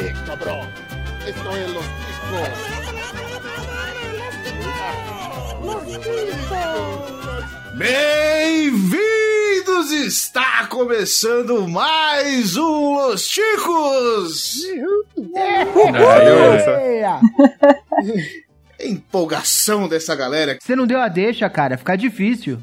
Eh, cabrón. Esto es los Bem-vindos! Está começando mais um Los Chicos! Empolgação dessa galera. Você não deu a deixa, cara. Fica difícil.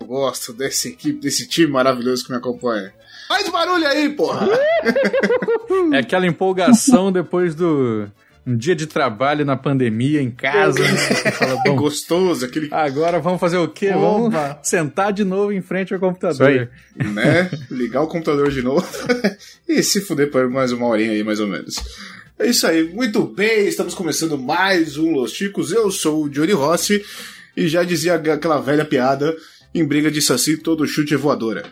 Eu gosto dessa equipe, desse time maravilhoso que me acompanha. Faz barulho aí, porra! É aquela empolgação depois do um dia de trabalho na pandemia, em casa. Né? Fala, É bom, gostoso, aquele, agora vamos fazer o quê? Vamos Opa. sentar de novo em frente ao computador. né? Ligar o computador de novo e se fuder por mais uma horinha aí, mais ou menos. É isso aí, muito bem, estamos começando mais um Los Chicos. Eu sou o Johnny Rossi e já dizia aquela velha piada: em briga de saci, todo chute é voadora.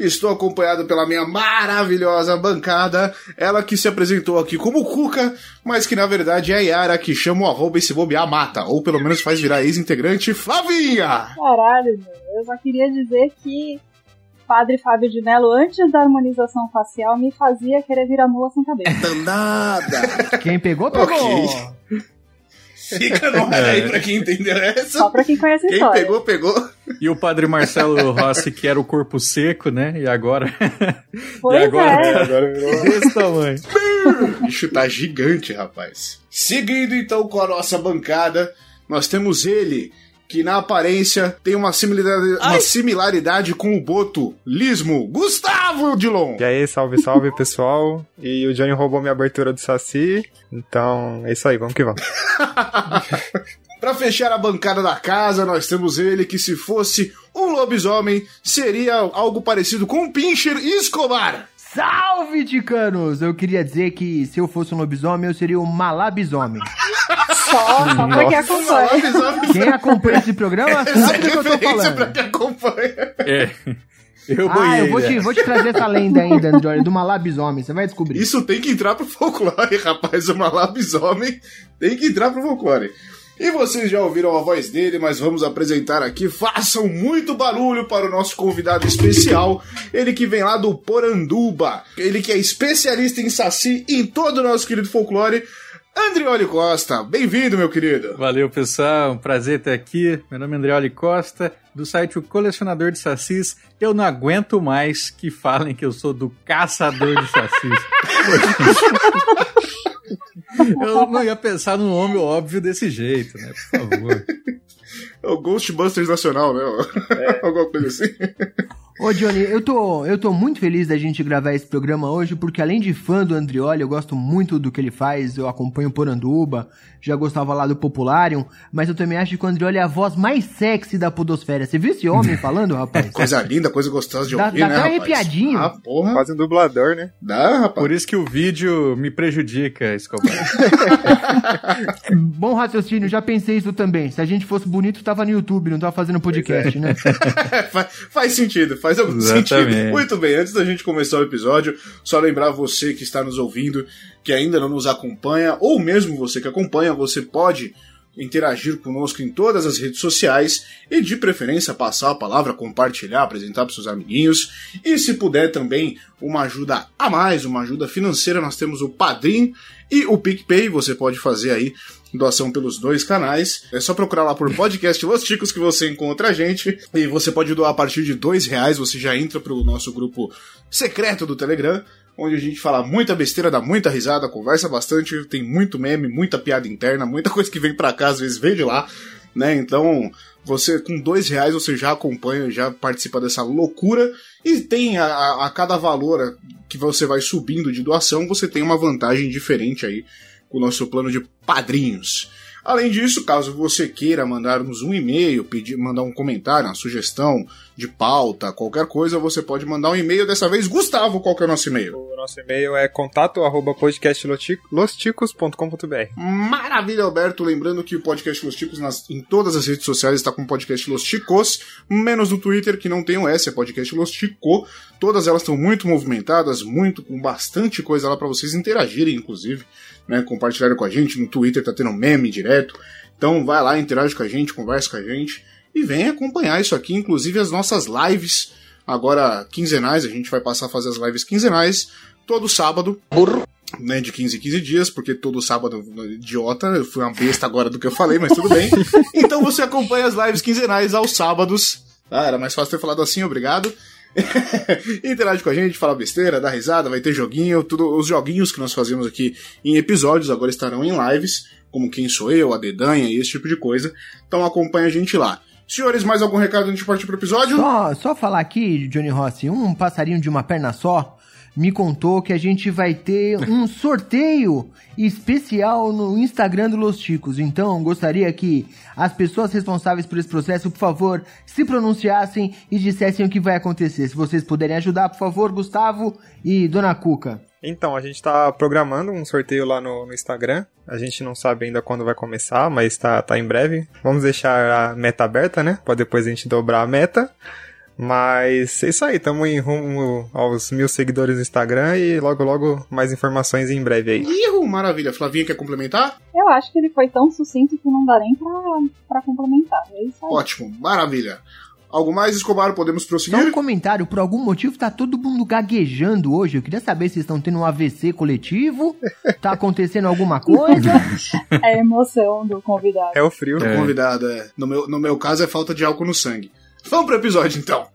Estou acompanhado pela minha maravilhosa bancada, ela que se apresentou aqui como Cuca, mas que na verdade é a Yara que chama o arroba e se bobear mata, ou pelo menos faz virar ex-integrante Flavinha! Caralho, meu. Eu só queria dizer que Padre Fábio de Mello, antes da harmonização facial, me fazia querer virar nua sem cabeça. Danada! Quem pegou, pegou. Ok. Fica no ar aí pra quem entendeu essa. Só pra quem conhece a Quem história. pegou, pegou. E o padre Marcelo Rossi, que era o corpo seco, né? E agora. Pois e agora é. Agora virou. desse tamanho. O bicho tá gigante, rapaz. Seguindo então com a nossa bancada, nós temos ele, que na aparência tem uma similaridade, uma similaridade com o Boto, Lismo, Gustavo Dilon. E aí, salve, salve pessoal. E o Johnny roubou minha abertura do Saci. Então, é isso aí, vamos que vamos. Pra fechar a bancada da casa, nós temos ele que se fosse um lobisomem, seria algo parecido com um Pincher Escobar. Salve, ticanos! Eu queria dizer que se eu fosse um lobisomem, eu seria um malabisomem. Só, só pra quem acompanha. Lobisomem Quem acompanha esse programa é sabe do que eu tô referência pra falando. quem acompanha. É. Eu Ah, boiei. eu vou te, né? vou te trazer essa lenda ainda, Android, do malabisomem. Você vai descobrir. Isso tem que entrar pro folclore, rapaz. Uma lobisomem tem que entrar pro folclore. E vocês já ouviram a voz dele, mas vamos apresentar aqui. Façam muito barulho para o nosso convidado especial. Ele que vem lá do Poranduba. Ele que é especialista em saci em todo o nosso querido folclore. Andrioli Costa, bem-vindo, meu querido. Valeu, pessoal. Um prazer estar aqui. Meu nome é Andreoli Costa, do site O Colecionador de Sacis. Eu não aguento mais que falem que eu sou do Caçador de Sacis. eu não ia pensar num nome óbvio desse jeito, né? Por favor. É o Ghostbusters Nacional, né? Alguma coisa assim. Ô, Johnny, eu tô, eu tô muito feliz da gente gravar esse programa hoje, porque além de fã do Andrioli, eu gosto muito do que ele faz, eu acompanho o Poranduba, já gostava lá do Popularium, mas eu também acho que o Andrioli é a voz mais sexy da podosfera. Você viu esse homem falando, rapaz? Coisa linda, coisa gostosa de Dá- ouvir, dá né, até rapaz? arrepiadinho. Ah, porra. Quase um dublador, né? Dá, rapaz. Por isso que o vídeo me prejudica, Escobar. Bom raciocínio, já pensei isso também. Se a gente fosse bonito, tava no YouTube, não tava fazendo podcast, né? faz, faz sentido, faz algum Exatamente. sentido. Muito bem, antes da gente começar o episódio, só lembrar você que está nos ouvindo, que ainda não nos acompanha, ou mesmo você que acompanha, você pode interagir conosco em todas as redes sociais e de preferência passar a palavra, compartilhar, apresentar para seus amiguinhos e se puder também uma ajuda a mais, uma ajuda financeira, nós temos o Padrim e o PicPay, você pode fazer aí doação pelos dois canais. É só procurar lá por podcast Los Chicos que você encontra a gente. E você pode doar a partir de dois reais, você já entra pro nosso grupo secreto do Telegram. Onde a gente fala muita besteira, dá muita risada, conversa bastante, tem muito meme, muita piada interna, muita coisa que vem pra cá, às vezes vem de lá, né? Então, você com dois reais você já acompanha, já participa dessa loucura e tem a- a cada valor que você vai subindo de doação, você tem uma vantagem diferente aí com o nosso plano de padrinhos. Além disso, caso você queira mandar-nos um e-mail, pedir, mandar um comentário, uma sugestão de pauta, qualquer coisa, você pode mandar um e-mail. Dessa vez, Gustavo, qual que é o nosso e-mail? Nosso e-mail é contato arroba podcastlosticos.com.br. Maravilha, Alberto. Lembrando que o podcast Los Ticos nas- em todas as redes sociais está com o podcast Los Ticos, menos no Twitter, que não tem o S, é podcast Los Tico. Todas elas estão muito movimentadas, muito com bastante coisa lá para vocês interagirem, inclusive, né? Compartilharem com a gente. No Twitter tá tendo meme direto. Então vai lá, interage com a gente, conversa com a gente e vem acompanhar isso aqui, inclusive as nossas lives. Agora quinzenais, a gente vai passar a fazer as lives quinzenais todo sábado. né, de 15 em 15 dias, porque todo sábado, idiota, eu fui uma besta agora do que eu falei, mas tudo bem. Então você acompanha as lives quinzenais aos sábados. Ah, era mais fácil ter falado assim, obrigado. Interage com a gente, fala besteira, dá risada, vai ter joguinho, tudo, os joguinhos que nós fazemos aqui em episódios agora estarão em lives, como Quem Sou Eu, a Dedanha e esse tipo de coisa. Então acompanha a gente lá. Senhores, mais algum recado antes de partir pro episódio? Só, só falar aqui, Johnny Rossi, um passarinho de uma perna só me contou que a gente vai ter um sorteio especial no Instagram do Los Chicos. Então, gostaria que as pessoas responsáveis por esse processo, por favor, se pronunciassem e dissessem o que vai acontecer. Se vocês puderem ajudar, por favor, Gustavo e Dona Cuca. Então, a gente está programando um sorteio lá no, no, Instagram. A gente não sabe ainda quando vai começar, mas tá, tá em breve. Vamos deixar a meta aberta, né? Para depois a gente dobrar a meta. Mas é isso aí, estamos em rumo aos mil seguidores no Instagram e logo logo mais informações em breve aí. Ihu, maravilha. Flavinha quer complementar? Eu acho que ele foi tão sucinto que não dá nem pra, pra complementar. É isso aí. Ótimo, maravilha. Algo mais, Escobar? Podemos prosseguir? Só um comentário, por algum motivo tá todo mundo gaguejando hoje. Eu queria saber se estão tendo um AVC coletivo. tá acontecendo alguma coisa? É a emoção do convidado. É o frio. Do É. convidado, é. No meu, no meu caso é falta de álcool no sangue. Vamos pro episódio então.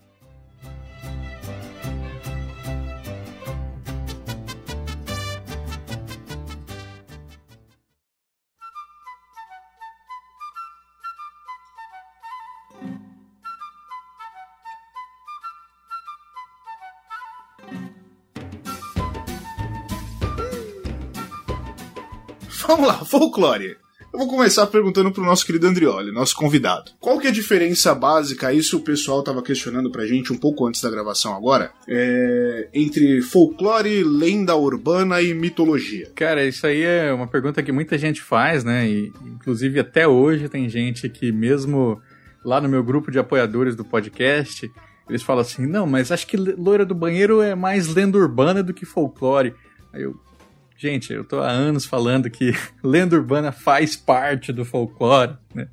Vamos lá, folclore. Vou começar perguntando pro nosso querido Andrioli, nosso convidado. Qual que é a diferença básica, isso o pessoal tava questionando pra gente um pouco antes da gravação agora, é, entre folclore, lenda urbana e mitologia? Cara, isso aí é uma pergunta que muita gente faz, né? E, inclusive, até hoje tem gente que, mesmo lá no meu grupo de apoiadores do podcast, eles falam assim: não, mas acho que Loira do Banheiro é mais lenda urbana do que folclore. Aí eu. Gente, eu tô há anos falando que lenda urbana faz parte do folclore, né?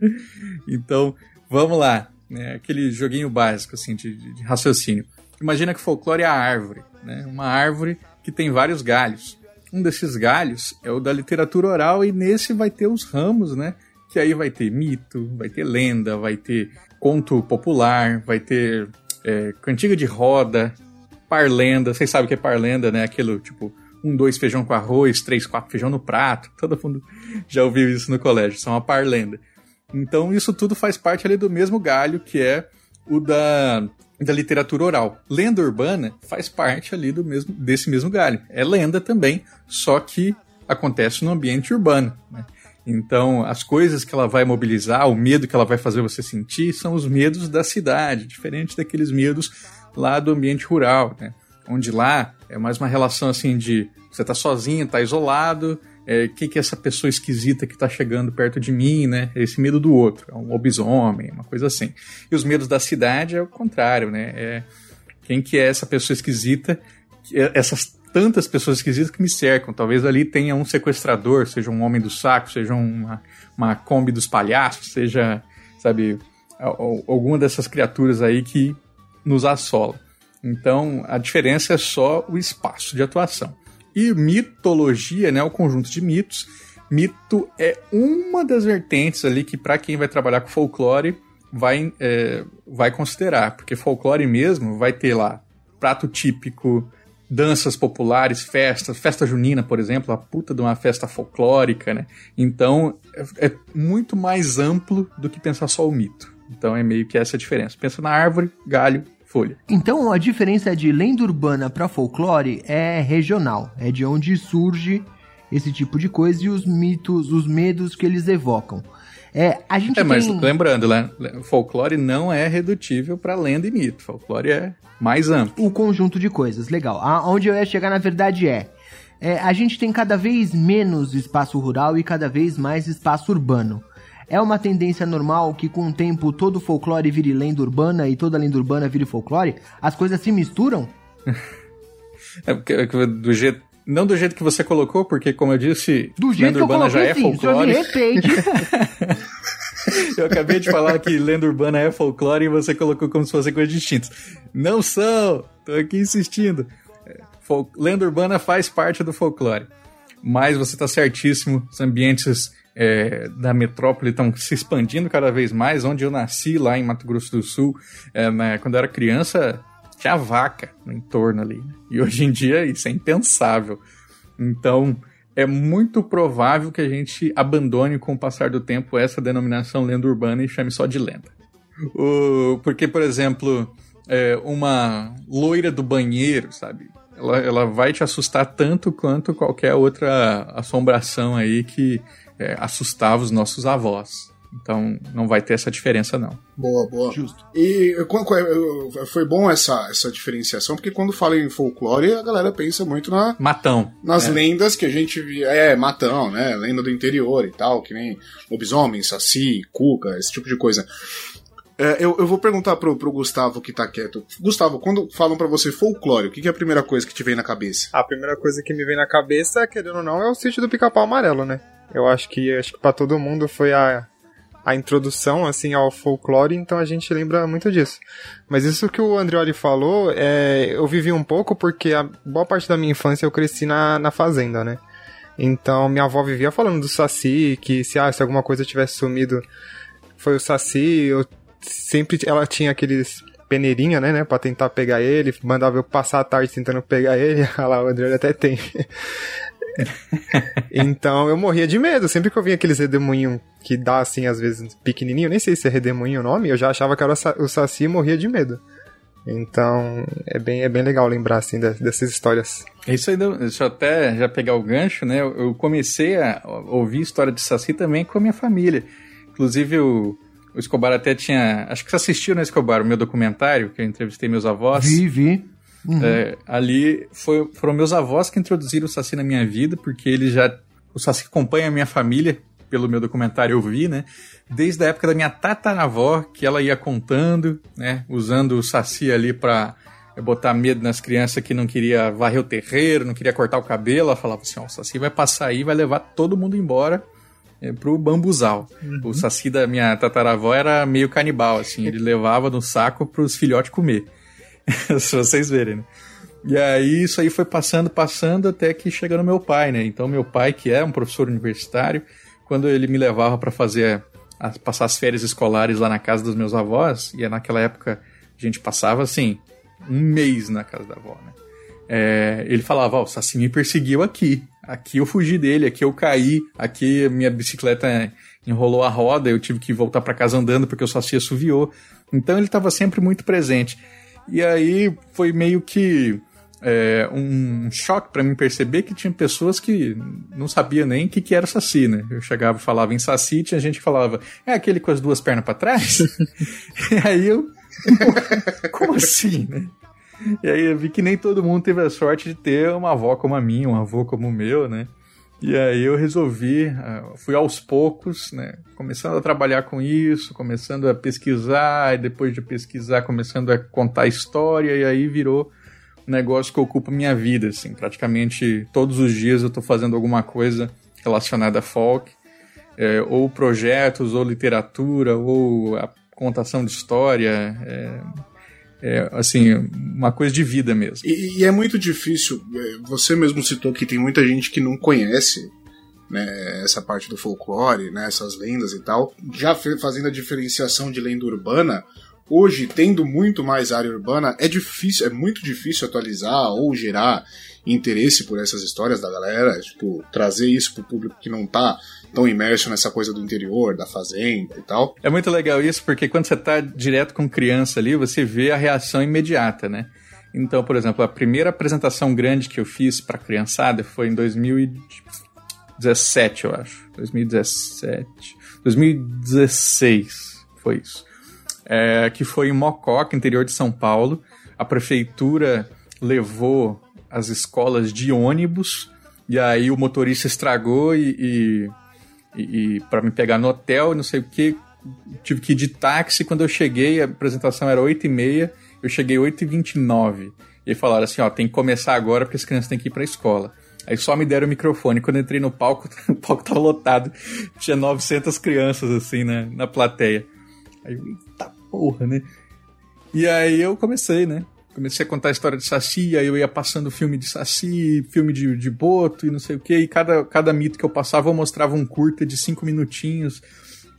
Então, vamos lá. Né? Aquele joguinho básico, assim, de, de raciocínio. Imagina que folclore é a árvore, né? Uma árvore que tem vários galhos. Um desses galhos é o da literatura oral e nesse vai ter os ramos, né? Que aí vai ter mito, vai ter lenda, vai ter conto popular, vai ter é, cantiga de roda, parlenda. Vocês sabem o que é parlenda, né? Aquilo, tipo, um, dois feijão com arroz, três, quatro feijão no prato. Todo mundo já ouviu isso no colégio, isso é uma parlenda. Então isso tudo faz parte ali do mesmo galho que é o da, da literatura oral. Lenda urbana faz parte ali do mesmo, desse mesmo galho. É lenda também, só que acontece no ambiente urbano. Né? Então, as coisas que ela vai mobilizar, o medo que ela vai fazer você sentir, são os medos da cidade, diferente daqueles medos lá do ambiente rural, né? Onde lá é mais uma relação assim de você tá sozinho, tá isolado, é, que que é essa pessoa esquisita que tá chegando perto de mim, né? Esse medo do outro, é um lobisomem, uma coisa assim. E os medos da cidade é o contrário, né? É quem que é essa pessoa esquisita, essas tantas pessoas esquisitas que me cercam. Talvez ali tenha um sequestrador, seja um homem do saco, seja uma, uma Kombi dos palhaços, seja, sabe, alguma dessas criaturas aí que nos assola. Então, a diferença é só o espaço de atuação. E mitologia, né, o conjunto de mitos. Mito é uma das vertentes ali que, para quem vai trabalhar com folclore, vai, é, vai considerar. Porque folclore mesmo vai ter lá prato típico, danças populares, festas, festa junina, por exemplo, a puta de uma festa folclórica, né? Então, é, é muito mais amplo do que pensar só o mito. Então, é meio que essa a diferença. Pensa na árvore, galho, folha. Então a diferença de lenda urbana para folclore é regional, é de onde surge esse tipo de coisa e os mitos, os medos que eles evocam. É, a gente é, mas tem... lembrando, né, folclore não é redutível para lenda e mito. Folclore é mais amplo. O conjunto de coisas, legal. Aonde eu ia chegar na verdade é, é a gente tem cada vez menos espaço rural e cada vez mais espaço urbano. É uma tendência normal que com o tempo todo folclore vire lenda urbana e toda lenda urbana vire folclore? As coisas se misturam? é porque do jeito não do jeito que você colocou, porque como eu disse, do jeito lenda que urbana eu já é sim, folclore. Eu acabei de falar que lenda urbana é folclore e você colocou como se fossem coisas distintas. Não são! Tô aqui insistindo. Fol lenda urbana faz parte do folclore. mas você está certíssimo, os ambientes é, da metrópole estão se expandindo cada vez mais. Onde eu nasci, lá em Mato Grosso do Sul, é, né, quando eu era criança, tinha vaca no entorno ali. Né? E hoje em dia isso é impensável. Então, é muito provável que a gente abandone com o passar do tempo essa denominação lenda urbana e chame só de lenda. O, porque, por exemplo, é, uma loira do banheiro, sabe? ela, ela vai te assustar tanto quanto qualquer outra assombração aí que é, assustava os nossos avós. Então não vai ter essa diferença, não. Boa, boa. Justo. E foi bom essa, essa diferenciação, porque quando fala em folclore, a galera pensa muito na, Matão. nas é. lendas que a gente via. É, matão, né? Lenda do interior e tal, que nem lobisomem, saci, cuca, esse tipo de coisa. É, eu, eu vou perguntar pro, pro Gustavo que tá quieto. Gustavo, quando falam para você folclore, o que, que é a primeira coisa que te vem na cabeça? A primeira coisa que me vem na cabeça, querendo ou não, é o sítio do pica-pau amarelo, né? Eu acho que acho que para todo mundo foi a, a introdução assim ao folclore, então a gente lembra muito disso. Mas isso que o Andreoli falou, é, eu vivi um pouco porque a boa parte da minha infância eu cresci na, na fazenda, né? Então minha avó vivia falando do saci, que se, ah, se alguma coisa tivesse sumido foi o saci, eu sempre ela tinha aqueles peneirinha, né, né, pra tentar pegar ele, mandava eu passar a tarde tentando pegar ele, olha lá, o André até tem. então eu morria de medo, sempre que eu via aqueles redemoinhos que dá assim, às vezes, pequenininho, nem sei se é redemoinho o nome, eu já achava que era o Saci e morria de medo. Então, é bem, é bem legal lembrar, assim, dessas histórias. Isso aí, deixa eu até já pegar o gancho, né? Eu comecei a ouvir história de Saci também com a minha família. Inclusive, o, o Escobar até tinha. Acho que você assistiu, né, Escobar, o meu documentário, que eu entrevistei meus avós. Vi, vi. Uhum. É, ali foi, foram meus avós que introduziram o Saci na minha vida, porque ele já. O Saci acompanha a minha família, pelo meu documentário eu vi, né? Desde a época da minha tataravó, que ela ia contando, né? Usando o Saci ali pra botar medo nas crianças que não queria varrer o terreiro, não queria cortar o cabelo. Ela falava assim: ó, o Saci vai passar aí, vai levar todo mundo embora é, pro bambuzal. Uhum. O saci da minha tataravó era meio canibal, assim, ele levava no saco pros filhotes comer. Se vocês verem, né? E aí isso aí foi passando, passando até que chega no meu pai, né? Então meu pai, que é um professor universitário, quando ele me levava para fazer passar as férias escolares lá na casa dos meus avós, e naquela época a gente passava assim um mês na casa da avó, né? É, ele falava, ó, oh, o Saci me perseguiu aqui. Aqui eu fugi dele, aqui eu caí, aqui minha bicicleta enrolou a roda, eu tive que voltar para casa andando porque o Saci assoviou. Então ele estava sempre muito presente. E aí foi meio que é, um choque para mim perceber que tinha pessoas que não sabia nem o que, que era Saci, né? Eu chegava e falava em Saci, tinha gente que falava, é aquele com as duas pernas para trás? e aí eu. Como assim, né? E aí eu vi que nem todo mundo teve a sorte de ter uma avó como a minha, um avô como o meu, né? E aí eu resolvi, ah, fui aos poucos, né? Começando a trabalhar com isso, começando a pesquisar, e depois de pesquisar, começando a contar história, e aí virou um negócio que ocupa minha vida, assim. Praticamente todos os dias eu estou fazendo alguma coisa relacionada a folk, é, ou projetos, ou literatura, ou a contação de história. É, é, assim, uma coisa de vida mesmo. E, e, é muito difícil, é, você mesmo citou que tem muita gente que não conhece né, essa parte do folclore, né, essas lendas e tal. Já fazendo a diferenciação de lenda urbana, hoje, tendo muito mais área urbana, é difícil, é muito difícil atualizar ou gerar interesse por essas histórias da galera, tipo, trazer isso pro público que não tá tão imerso nessa coisa do interior, da fazenda e tal. É muito legal isso, porque quando você tá direto com criança ali, você vê a reação imediata, né? Então, por exemplo, a primeira apresentação grande que eu fiz pra criançada foi em 2017, eu acho. 2017. 2016 foi isso. É, que foi em Mococa, interior de São Paulo. A prefeitura levou as escolas de ônibus e aí o motorista estragou e, e e, e para me pegar no hotel, não sei o que, tive que ir de táxi. Quando eu cheguei, a apresentação era 8 e meia, eu cheguei 8 e 29 E aí falaram assim, ó, tem que começar agora porque as crianças têm que ir pra escola. Aí só me deram o microfone. Quando entrei no palco, o palco tava lotado. Tinha 900 crianças, assim, na, na plateia. Aí eu, eita porra, né? E aí eu comecei, né? Comecei a contar a história de Saci, aí eu ia passando filme de Saci, filme de, de Boto e não sei o que, e cada, cada mito que eu passava eu mostrava um curta de cinco minutinhos.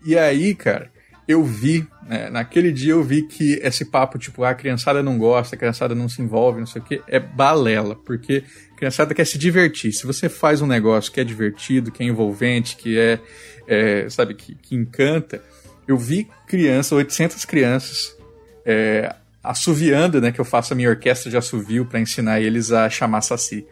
E aí, cara, eu vi, né, naquele dia eu vi que esse papo, tipo, ah, a criançada não gosta, a criançada não se envolve, não sei o que, é balela, porque a criançada quer se divertir. Se você faz um negócio que é divertido, que é envolvente, que é, é sabe, que, que encanta, eu vi crianças, 800 crianças, é, assoviando, né, que eu faço a minha orquestra de assovio para ensinar eles a chamar Saci.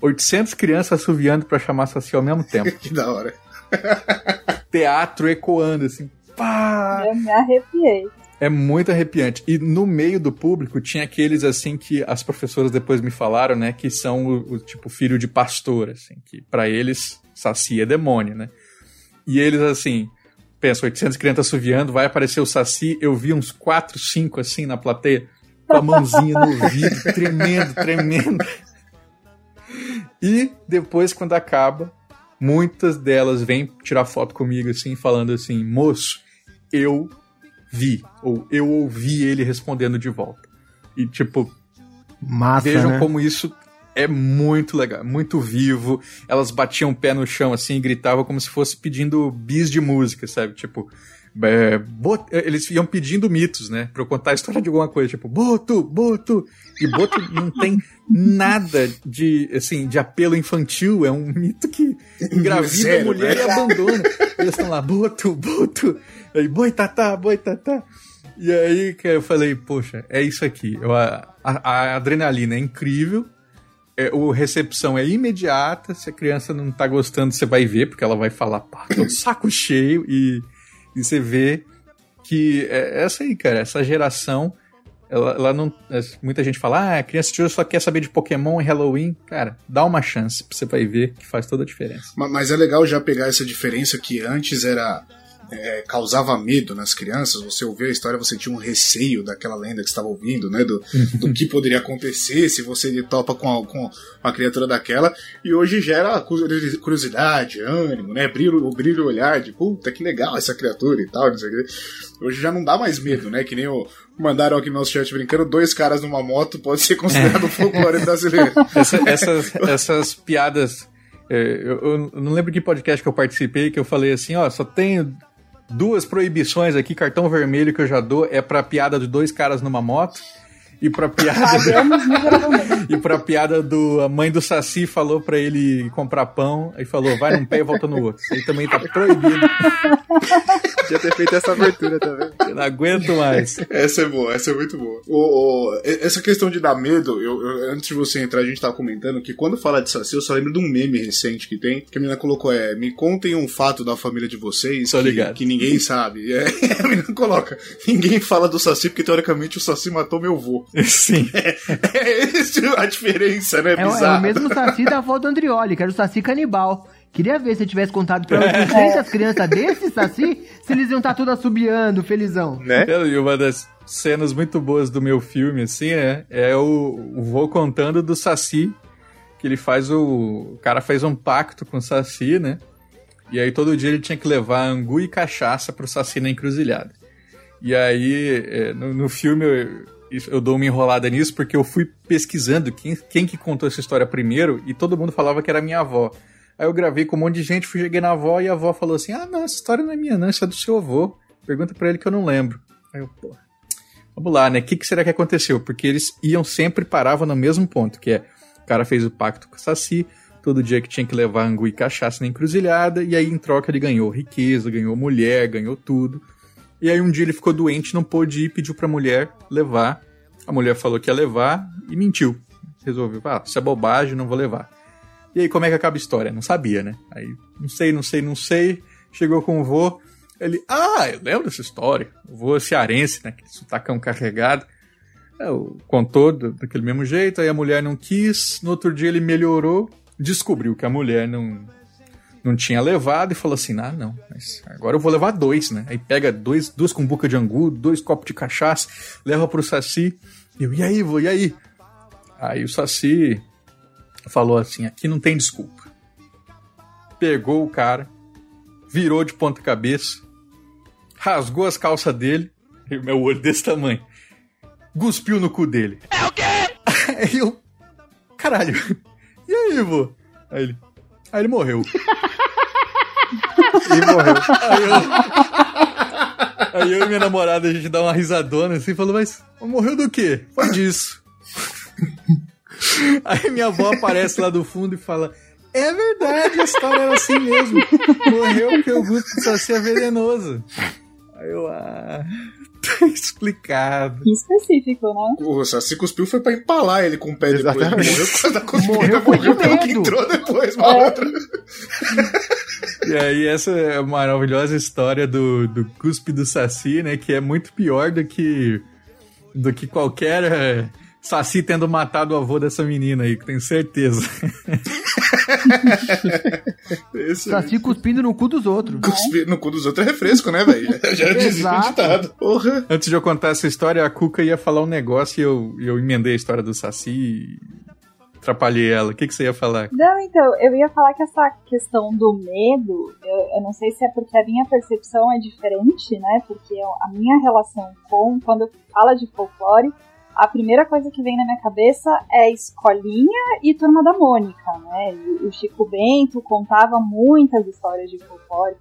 800 crianças assoviando para chamar Saci ao mesmo tempo. que da hora. Teatro ecoando, assim, pá! Eu me arrepiei. É muito arrepiante. E no meio do público tinha aqueles assim que as professoras depois me falaram, né, que são o, o tipo filho de pastor, assim, que para eles Saci é demônio, né? E eles assim, pensa, 800 crianças assoviando, vai aparecer o Saci, eu vi uns 4, 5 assim na plateia, com a mãozinha no ouvido, tremendo, tremendo. E depois, quando acaba, muitas delas vêm tirar foto comigo assim, falando assim, moço, eu vi, ou eu ouvi ele respondendo de volta. E tipo, Massa, vejam né? como isso é muito legal, muito vivo. Elas batiam o pé no chão assim e gritavam como se fosse pedindo bis de música, sabe? Tipo, é, Bot- eles iam pedindo mitos, né? Pra eu contar a história de alguma coisa, tipo, Boto, Boto. E Boto não tem nada de, assim, de apelo infantil. É um mito que engravida Zero, a mulher né? e abandona. Eles estão lá, Boto, Boto. Aí, boi tatá, boi tatá. E aí que eu falei, poxa, é isso aqui. Eu, a, a- a adrenalina é incrível. É, o recepção é imediata. Se a criança não tá gostando, você vai ver, porque ela vai falar, pá, tô saco cheio. E, e você vê que é essa aí, cara, essa geração. Ela, ela não. é, Muita gente fala, ah, a criança de hoje só quer saber de Pokémon e Halloween. Cara, dá uma chance, você vai ver que faz toda a diferença. Ma- Mas é legal já pegar essa diferença que antes era. É, causava medo nas crianças, você ouvia a história, você tinha um receio daquela lenda que estava ouvindo, né? Do, do que poderia acontecer se você topa com, a, com uma criatura daquela. E hoje gera cu- curiosidade, ânimo, né? Brilho, o brilho o olhar de puta que legal essa criatura e tal, não sei o quê. Hoje já não dá mais medo, né? Que nem o. Mandaram aqui no nosso chat brincando, dois caras numa moto pode ser considerado um folclore brasileiro. Essa- essas, essas piadas. é, eu, eu não lembro que podcast que eu participei que eu falei assim: ó, só tenho duas proibições aqui, cartão vermelho que eu já dou é pra piada de dois caras numa moto e pra piada. Pagamos miseravelmente. E pra piada do. A mãe do Saci falou pra ele comprar pão, aí falou, vai num pé e volta no outro. Isso aí também tá proibido. Podia ter feito essa abertura, tá vendo? Eu não aguento mais. Essa é boa, essa é muito boa. O, o- essa questão de dar medo, eu, eu- antes de você entrar, a gente tava comentando que quando fala de Saci, eu só lembro de um meme recente que tem, que a menina colocou, é, me contem um fato da família de vocês Tô que, ligado. que ninguém sabe. É, a menina coloca, ninguém fala do Saci porque teoricamente o Saci matou meu vô. Sim. É essa a diferença, né? É, o- é o mesmo Saci da avó do Andrioli, que era o Saci canibal. Queria ver se eu tivesse contado pra 800 crianças desse Saci, se eles iam estar todas assobiando, felizão. Né? E uma das cenas muito boas do meu filme, assim, é, é o, o vô contando do Saci, que ele faz o. O cara fez um pacto com o Saci, né? E aí todo dia ele tinha que levar angu e cachaça pro Saci na encruzilhada. E aí, é, no, no filme, eu, eu dou uma enrolada nisso porque eu fui pesquisando quem, quem que contou essa história primeiro e todo mundo falava que era minha avó. Aí eu gravei com um monte de gente, fui cheguei na avó e a avó falou assim: Ah, não, essa história não é minha, não, isso é do seu avô. Pergunta pra ele que eu não lembro. Aí eu, pô. Vamos lá, né? O que, que será que aconteceu? Porque eles iam sempre paravam no mesmo ponto, que é o cara fez o pacto com o Saci, todo dia que tinha que levar angu e cachaça na encruzilhada, e aí em troca ele ganhou riqueza, ganhou mulher, ganhou tudo. E aí um dia ele ficou doente, não pôde ir, pediu pra mulher levar. A mulher falou que ia levar e mentiu. Resolveu, ah, isso é bobagem, não vou levar. E aí como é que acaba a história? Não sabia, né? Aí, não sei, não sei, não sei. Chegou com o vô, ele, ah, eu lembro dessa história. O vô é cearense, né? Aquele sotacão carregado. É, o- contou do- daquele mesmo jeito, aí a mulher não quis. No outro dia ele melhorou, descobriu que a mulher não, não tinha levado e falou assim: ah, não, mas agora eu vou levar dois, né? Aí pega dois, duas cumbuca de angu, dois copos de cachaça, leva pro Saci. E eu, e aí, vô, e aí? Aí o Saci falou assim: aqui não tem desculpa. Pegou o cara, virou de ponta cabeça, rasgou as calças dele, e o meu olho desse tamanho, cuspiu no cu dele. É o quê? Aí eu. Caralho. E aí, vô? Aí ele. Aí ele morreu. E morreu. Aí eu. Aí eu e minha namorada, a gente dá uma risadona assim e falou, mas morreu do quê? Foi disso. Aí minha avó aparece lá do fundo e fala: É verdade, a história era assim mesmo. Morreu porque o gusto de saci é venenoso. Aí eu, ah, tá explicado. Que específico, né? O Saci cuspiu foi pra empalar ele com o pé depois. Exatamente. Morreu por causa da cuspida, Morreu morreu pelo que entrou depois, malandro. E aí, essa é a maravilhosa história do, do cuspe do Saci, né? Que é muito pior do que, do que qualquer Saci tendo matado o avô dessa menina aí, que tenho certeza. Esse Saci cuspindo no cu dos outros. cuspir no cu dos outros é refresco, né, velho? Já dizia o ditado. Porra. Antes de eu contar essa história, a Cuca ia falar um negócio e eu, eu emendei a história do Saci e atrapalhei ela. O que, que você ia falar? Não, então, eu ia falar que essa questão do medo, eu, eu não sei se é porque a minha percepção é diferente, né? Porque a minha relação com, quando fala de folclore, a primeira coisa que vem na minha cabeça é escolinha e turma da Mônica, né? O Chico Bento contava muitas histórias de folclore.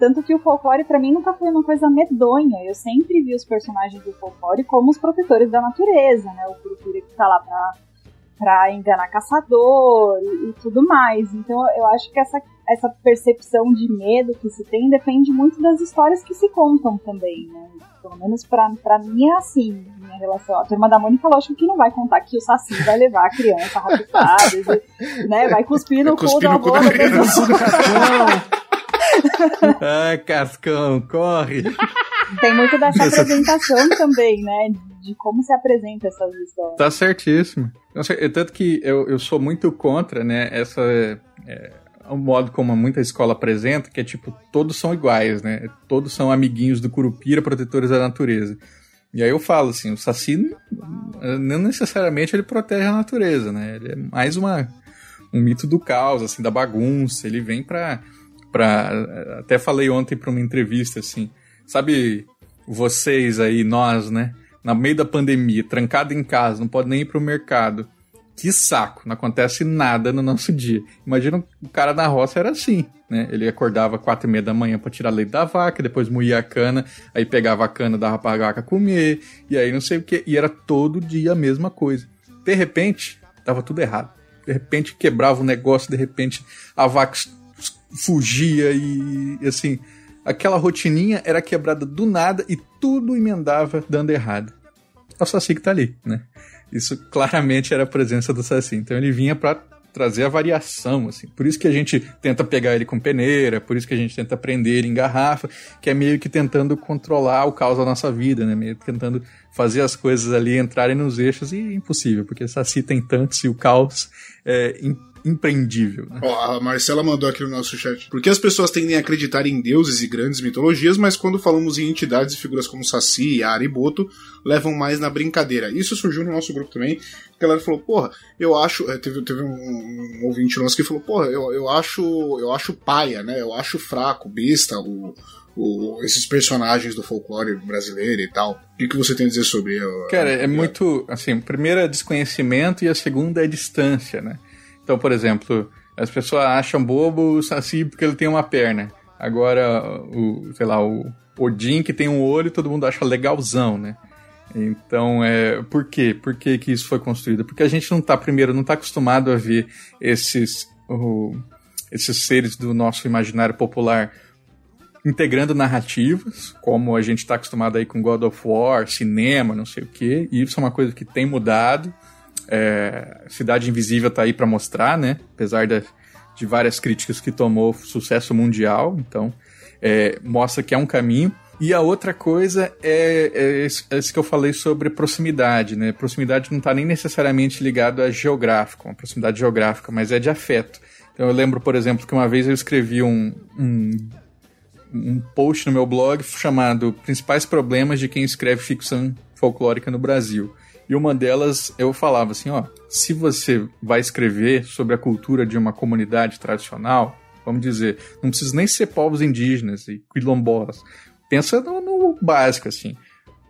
Tanto que o folclore pra mim nunca foi uma coisa medonha. Eu sempre vi os personagens do folclore como os protetores da natureza, né? O Curupira que tá lá pra pra enganar caçador e, e tudo mais. Então eu acho que essa, essa percepção de medo que se tem depende muito das histórias que se contam também, né? Pelo menos pra, pra mim é assim, minha relação. A turma da Mônica, lógico que não vai contar que o Saci vai levar a criança raptada, né? Vai cuspir no cu da avó da pessoa. Ah, Cascão, corre! Tem muito dessa Essa- apresentação também, né? De como se apresenta essas histórias. Tá certíssimo. É Tanto que eu, eu sou muito contra, né, essa... É, o modo como muita escola apresenta, que é tipo, todos são iguais, né? Todos são amiguinhos do Curupira, protetores da natureza. E aí eu falo assim, o Saci não- necessariamente ele protege a natureza, né? Ele é mais uma, um mito do caos, assim, da bagunça. Ele vem pra, pra... Até falei ontem pra uma entrevista, assim, sabe vocês aí, nós, né? Na meio da pandemia, trancado em casa, não pode nem ir pro mercado. Que saco, não acontece nada no nosso dia. Imagina o cara na roça era assim, né? Ele acordava quatro e meia da manhã pra tirar leite da vaca, depois moía a cana, aí pegava a cana, dava pra vaca comer, e aí não sei o que, e era todo dia a mesma coisa. De repente, tava tudo errado. De repente quebrava o negócio, de repente a vaca fugia e assim, aquela rotininha era quebrada do nada e tudo emendava dando errado. É o Saci que tá ali, né? Isso claramente era a presença do Saci. Então ele vinha pra trazer a variação, assim. Por isso que a gente tenta pegar ele com peneira, por isso que a gente tenta prender ele em garrafa, que é meio que tentando controlar o caos da nossa vida, né? Meio que tentando fazer as coisas ali entrarem nos eixos e é impossível, porque Saci tem tantos e o caos é impreendível, né? Ó, a Marcela mandou aqui no nosso chat. Porque as pessoas tendem a acreditar em deuses e grandes mitologias, mas quando falamos em entidades e figuras como Saci, Yara e Boto, levam mais na brincadeira. Isso surgiu no nosso grupo também. A galera falou, porra, eu acho. eh, Teve, teve um, um ouvinte nosso que falou, porra, eu, eu acho. Eu acho paia, né? Eu acho fraco, besta, o. o- esses personagens do folclore brasileiro e tal. O que, que você tem a dizer sobre Cara, é muito. Assim, a primeira é desconhecimento e a segunda é distância, né? Então, por exemplo, as pessoas acham bobo o Saci porque ele tem uma perna. Agora, o, sei lá, o Odin que tem um olho, todo mundo acha legalzão, né? Então, é, por quê? Por que, que isso foi construído? Porque a gente não tá, primeiro, não tá acostumado a ver esses, o- esses seres do nosso imaginário popular integrando narrativas, como a gente está acostumado aí com God of War, cinema, não sei o quê, e isso é uma coisa que tem mudado. É, Cidade Invisível tá aí para mostrar, né? Apesar da- de várias críticas que tomou sucesso mundial, então é, mostra que é um caminho. E a outra coisa é, é é que eu falei sobre proximidade, né? Proximidade não está nem necessariamente ligado a geográfico, uma proximidade geográfica, mas é de afeto. Então eu lembro, por exemplo, que uma vez eu escrevi um, um um post no meu blog chamado Principais Problemas de quem escreve ficção folclórica no Brasil. E uma delas eu falava assim, ó, se você vai escrever sobre a cultura de uma comunidade tradicional, vamos dizer, não precisa nem ser povos indígenas e quilombolas. Pensa no, no básico assim.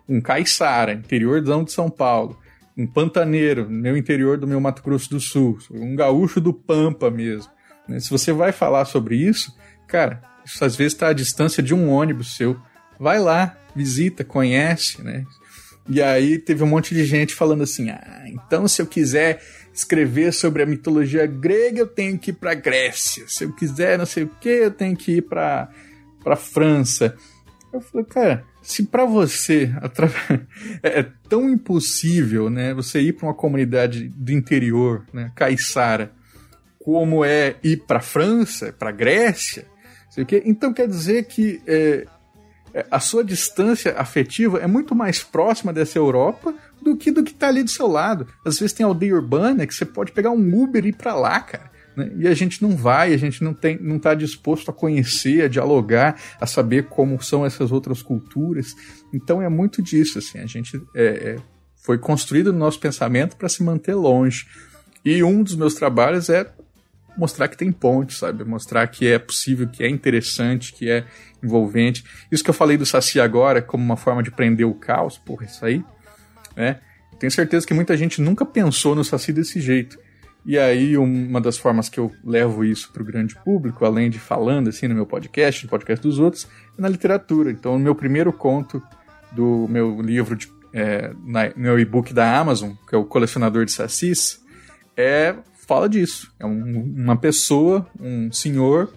um caiçara, interiorzão de São Paulo, um pantaneiro, meu interior do meu Mato Grosso do Sul, um gaúcho do Pampa mesmo. Né? Se você vai falar sobre isso, cara, isso às vezes está à distância de um ônibus seu. Vai lá, visita, conhece, né? E aí teve um monte de gente falando assim: ah, então se eu quiser escrever sobre a mitologia grega, eu tenho que ir para Grécia. Se eu quiser não sei o que, eu tenho que ir para para França. Eu falei, cara, se para você é, é, tão impossível, né, você ir para uma comunidade do interior, né, caiçara, como é ir para França, para Grécia, sei o quê, então quer dizer que é, a sua distância afetiva é muito mais próxima dessa Europa do que do que está ali do seu lado. Às vezes tem aldeia urbana que você pode pegar um Uber e ir para lá, cara. Né? E a gente não vai, a gente não tem, não está disposto a conhecer, a dialogar, a saber como são essas outras culturas. Então é muito disso, assim. A gente é, é, foi construído no nosso pensamento para se manter longe. E um dos meus trabalhos é mostrar que tem ponte, sabe? Mostrar que é possível, que é interessante, que é envolvente. Isso que eu falei do Saci agora, como uma forma de prender o caos, porra, isso aí, né? Tenho certeza que muita gente nunca pensou no Saci desse jeito. E aí, uma das formas que eu levo isso para o grande público, além de falando assim no meu podcast, no podcast dos outros, é na literatura. Então, o meu primeiro conto do meu livro, de, é, na, meu e-book da Amazon, que é o Colecionador de Sacis, é, fala disso. É um, uma pessoa, um senhor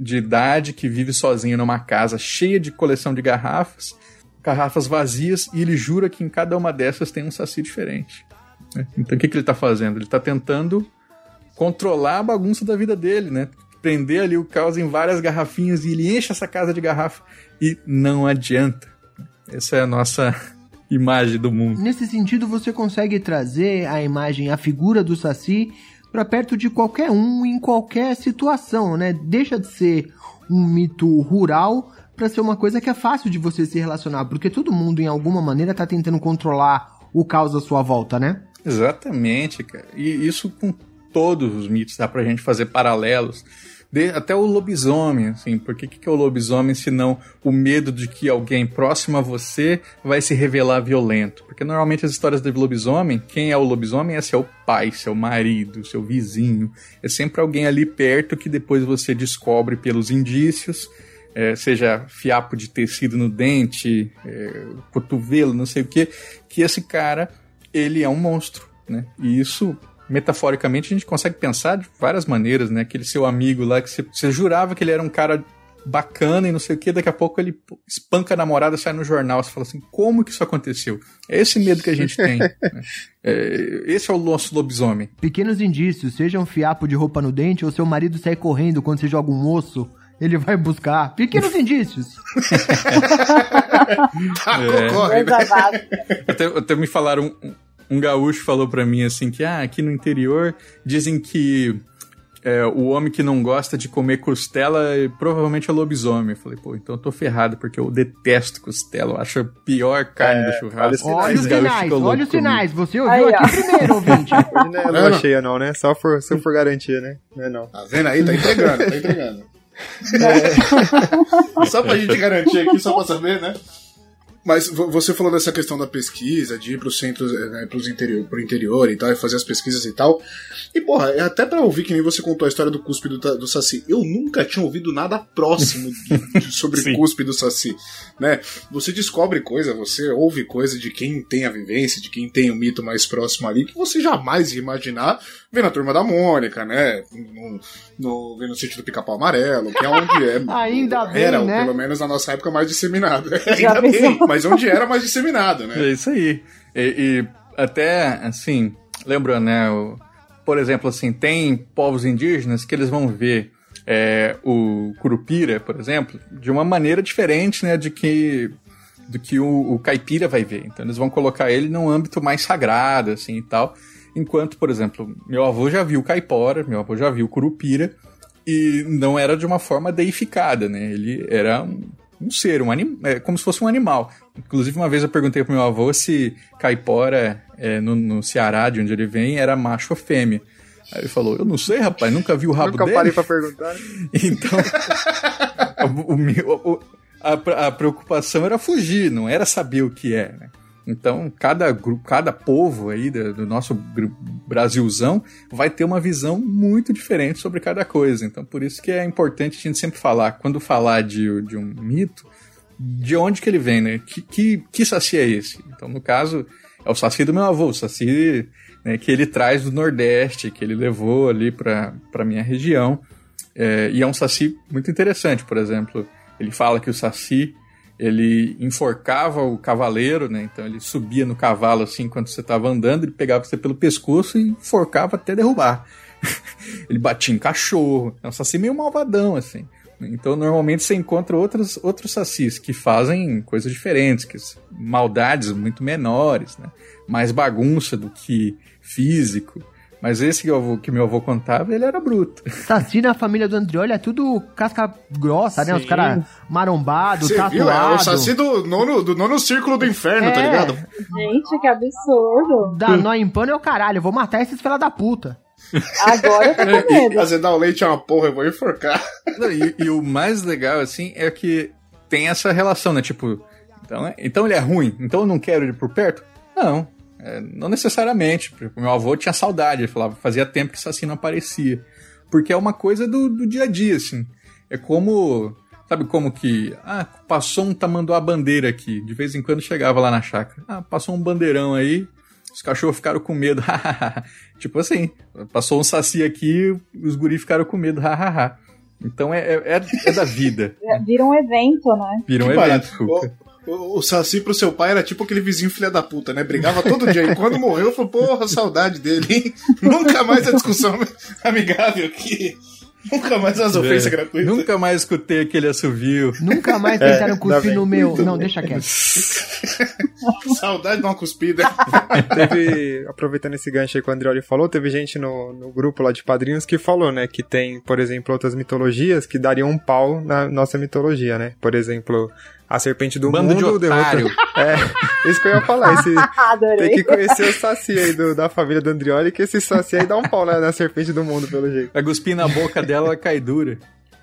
de idade que vive sozinho numa casa cheia de coleção de garrafas, garrafas vazias, e ele jura que em cada uma dessas tem um saci diferente. Né? Então o que, que ele está fazendo? Ele está tentando controlar a bagunça da vida dele, né? Prender ali o caos em várias garrafinhas e ele enche essa casa de garrafa e não adianta. Essa é a nossa imagem do mundo. Nesse sentido, você consegue trazer a imagem, a figura do Saci para perto de qualquer um em qualquer situação, né? Deixa de ser um mito rural para ser uma coisa que é fácil de você se relacionar, porque todo mundo em alguma maneira tá tentando controlar o caos à sua volta, né? Exatamente, cara. E isso com todos os mitos, dá pra gente fazer paralelos de, até o lobisomem, assim, porque que, que é o lobisomem se não o medo de que alguém próximo a você vai se revelar violento? Porque normalmente as histórias de lobisomem, quem é o lobisomem é seu pai, seu marido, seu vizinho, é sempre alguém ali perto que depois você descobre pelos indícios, é, seja fiapo de tecido no dente, é, cotovelo, não sei o que, que esse cara, ele é um monstro, né? E isso metaforicamente, a gente consegue pensar de várias maneiras, né? Aquele seu amigo lá que você, você jurava que ele era um cara bacana e não sei o que, daqui a pouco ele espanca a namorada, sai no jornal, você fala assim, como que isso aconteceu? É esse medo que a gente tem. né? é, esse é o nosso lobisomem. Pequenos indícios, seja um fiapo de roupa no dente ou seu marido sai correndo quando você joga um osso, ele vai buscar. Pequenos indícios. tá, é. corre, né? até, até me falaram um gaúcho falou para mim assim que ah, aqui no interior dizem que é, o homem que não gosta de comer costela provavelmente é lobisomem. Eu falei, pô, então eu tô ferrado, porque eu detesto costela. Eu acho a pior carne é, do churrasco. Olha os sinais, olha os sinais. Você ouviu aí, aqui ó. primeiro, ouvinte. Hoje não é lua cheia não, né? Só por, só por garantia, né? Não é não. Tá vendo aí? Tá entregando, tá entregando. É. Só pra gente garantir aqui, só pra saber, né? Mas você falou dessa questão da pesquisa, de ir para os centros, eh, né, pros interior, pro interior e tal, e fazer as pesquisas e tal. E, porra, é até para ouvir que nem você contou a história do cuspe do, do Saci. Eu nunca tinha ouvido nada próximo de, de, sobre cuspe do Saci. Né? Você descobre coisa, você ouve coisa de quem tem a vivência, de quem tem o mito mais próximo ali, que você jamais ia imaginar vendo a turma da Mônica, né? No, no, vendo o sítio do pica-pau amarelo, que é onde é. Ainda bem. Era, né? pelo menos na nossa época, mais disseminado. Ainda bem, mas onde era mais disseminado, né? É isso aí. E, e até, assim, lembrando, né? O, por exemplo, assim, tem povos indígenas que eles vão ver é, o curupira, por exemplo, de uma maneira diferente, né? De que do que o, o caipira vai ver. Então eles vão colocar ele num âmbito mais sagrado, assim, e tal. Enquanto, por exemplo, meu avô já viu caipora, meu avô já viu curupira, e não era de uma forma deificada, né? Ele era um, um ser, um anim, é, como se fosse um animal. Inclusive, uma vez eu perguntei pro meu avô se caipora é, no, no Ceará, de onde ele vem, era macho ou fêmea. Aí ele falou, eu não sei, rapaz, nunca vi o rabo nunca dele. Nunca parei pra perguntar. Então, o, o, o, a, a, preocupação era fugir, não era saber o que é, né? Então, cada grupo, cada povo aí do, nosso Brasilzão vai ter uma visão muito diferente sobre cada coisa. Então, por isso que é importante a gente sempre falar, quando falar de, de um mito, de onde que ele vem, né? Que, que, que saci é esse? Então, no caso, é o saci do meu avô, o saci né, que ele traz do Nordeste, que ele levou ali para a minha região. É, e é um saci muito interessante, por exemplo, ele fala que o saci ele enforcava o cavaleiro, né? Então ele subia no cavalo assim enquanto você estava andando, ele pegava você pelo pescoço e enforcava até derrubar. ele batia em cachorro, é um saci meio malvadão assim. Então normalmente você encontra outros, outros sacis que fazem coisas diferentes, que maldades muito menores, né? mais bagunça do que físico. Mas esse que, avô, que meu avô contava, ele era bruto. Saci na família do Andrioli é tudo casca grossa, Sim. né? Os caras marombados, tatuados. É o Saci do nono, do nono círculo do inferno, tá é. tá ligado? Gente, que absurdo. Dá nó em pano é o caralho. Eu vou matar esses filha da puta. Agora eu tô com medo. Azedar o leite é uma porra, eu vou enforcar. Não, e, e, o mais legal, assim, é que tem essa relação, né? Tipo, então, então ele é ruim, então eu não quero ir por perto? Não, é, não necessariamente, porque meu avô tinha saudade, ele falava, fazia tempo que Saci não aparecia. Porque é uma coisa do, do dia a dia, assim. É como. Sabe como que. Ah, passou um tamanduá bandeira aqui. De vez em quando chegava lá na chácara. Ah, passou um bandeirão aí. Os cachorros ficaram com medo. tipo assim. Passou um saci aqui, os guris ficaram com medo. então é, é, é, é da vida. Vira um evento, né? Vira um que evento. O, o Saci pro seu pai era tipo aquele vizinho filha da puta, né? Brigava todo dia. E quando morreu, falou, porra, saudade dele, hein? Nunca mais a discussão amigável aqui. Nunca mais as ofensas é, gratuitas. Nunca mais escutei aquele assovio. Nunca mais tentaram é, cuspir no meu. Não, deixa quieto. Saudade de uma cuspida. teve, aproveitando esse gancho aí que o Andrioli falou, teve gente no, no grupo lá de padrinhos que falou, né, que tem, por exemplo, outras mitologias que dariam um pau na nossa mitologia, né? Por exemplo, a serpente do Bando mundo de otário. É, isso que eu ia falar. Esse, tem que conhecer o Saci aí do, da família do Andrioli, que esse Saci aí dá um pau na, na serpente do mundo, pelo jeito. Vai cuspir na boca dela, ela cai dura.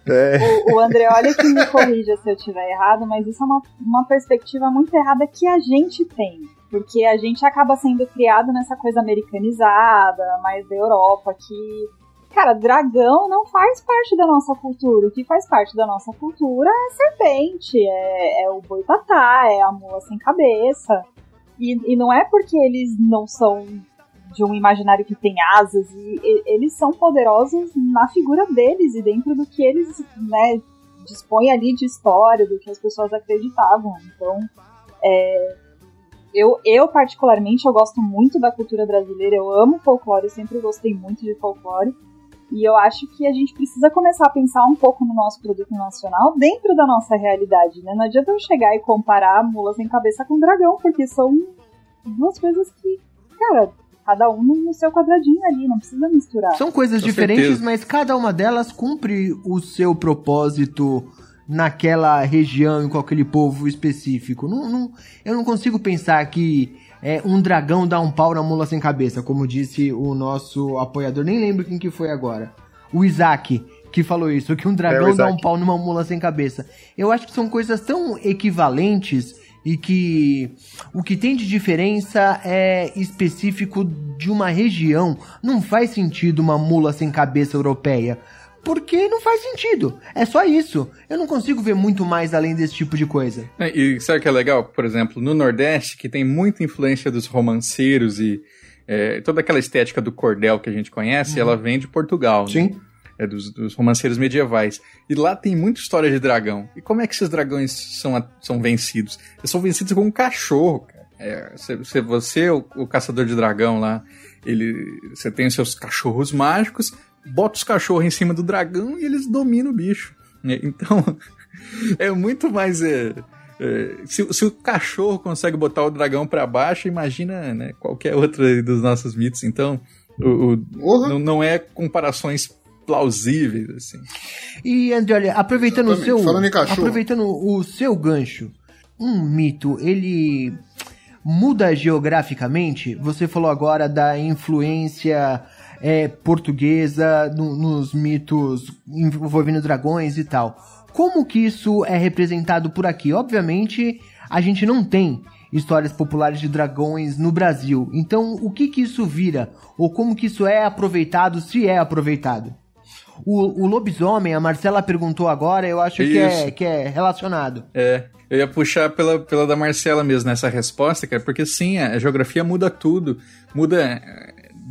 É. O, o Andreoli que me corrija se eu estiver errado, mas isso é uma, uma perspectiva muito errada que a gente tem. Porque a gente acaba sendo criado nessa coisa americanizada, mais da Europa, que Cara, dragão não faz parte da nossa cultura. O que faz parte da nossa cultura é serpente, é, é o boitatá, é a mula sem cabeça. E, e não é porque eles não são de um imaginário que tem asas, e, e, eles são poderosos na figura deles e dentro do que eles né, dispõem ali de história, do que as pessoas acreditavam. Então, é, eu, eu, particularmente, eu gosto muito da cultura brasileira, eu amo folclore, eu sempre gostei muito de folclore. E eu acho que a gente precisa começar a pensar um pouco no nosso produto nacional dentro da nossa realidade, né? Não adianta eu chegar e comparar mulas em cabeça com dragão, porque são duas coisas que, cara, cada um no seu quadradinho ali, não precisa misturar. São coisas com diferentes, certeza. mas cada uma delas cumpre o seu propósito naquela região, com aquele povo específico. Não, não, eu não consigo pensar que é, um dragão dá um pau na mula sem cabeça, como disse o nosso apoiador, nem lembro quem que foi agora. O Isaac, que falou isso, que um dragão é dá um pau numa mula sem cabeça. Eu acho que são coisas tão equivalentes e que o que tem de diferença é específico de uma região. Não faz sentido uma mula sem cabeça europeia porque não faz sentido. É só isso. Eu não consigo ver muito mais além desse tipo de coisa. É, e sabe o que é legal? Por exemplo, no Nordeste, que tem muita influência dos romanceiros e é, toda aquela estética do cordel que a gente conhece, uhum. ela vem de Portugal. Né? Sim. Né? É dos, dos, romanceiros medievais. E lá tem muita história de dragão. E como é que esses dragões são, são vencidos? Eles são vencidos com um cachorro, cara. É, você, você o, o caçador de dragão lá, ele, você tem os seus cachorros mágicos, bota os cachorros em cima do dragão e eles dominam o bicho. Né? Então, é muito mais. É, é, se, se, o cachorro consegue botar o dragão para baixo, imagina né, qualquer outro dos nossos mitos. Então, o, o uhum. não, não, é comparações plausíveis assim. E André, olha, aproveitando o seu aproveitando o seu gancho, um mito, ele muda geograficamente? Você falou agora da influência é, portuguesa no, nos mitos envolvendo dragões e tal. Como que isso é representado por aqui? Obviamente, a gente não tem histórias populares de dragões no Brasil. Então, o que que isso vira? Ou como que isso é aproveitado, se é aproveitado? O, o lobisomem, a Marcela perguntou agora, eu acho que é, que é relacionado. É, eu ia puxar pela, pela da Marcela mesmo nessa resposta, cara, porque sim, a geografia muda tudo. Muda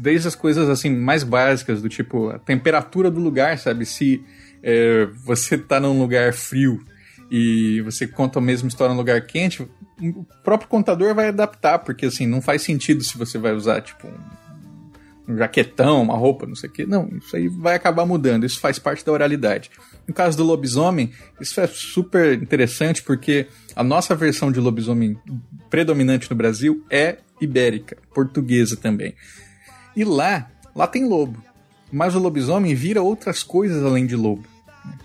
desde as coisas assim mais básicas, do tipo a temperatura do lugar, sabe? Se é, você tá num lugar frio e você conta a mesma história num lugar quente, o próprio contador vai adaptar, porque assim, não faz sentido se você vai usar, tipo, um, um jaquetão, uma roupa, não sei o quê. Não, isso aí vai acabar mudando, isso faz parte da oralidade. No caso do lobisomem, isso é super interessante porque a nossa versão de lobisomem predominante no Brasil é ibérica, portuguesa também. E lá, lá tem lobo. Mas o lobisomem vira outras coisas além de lobo.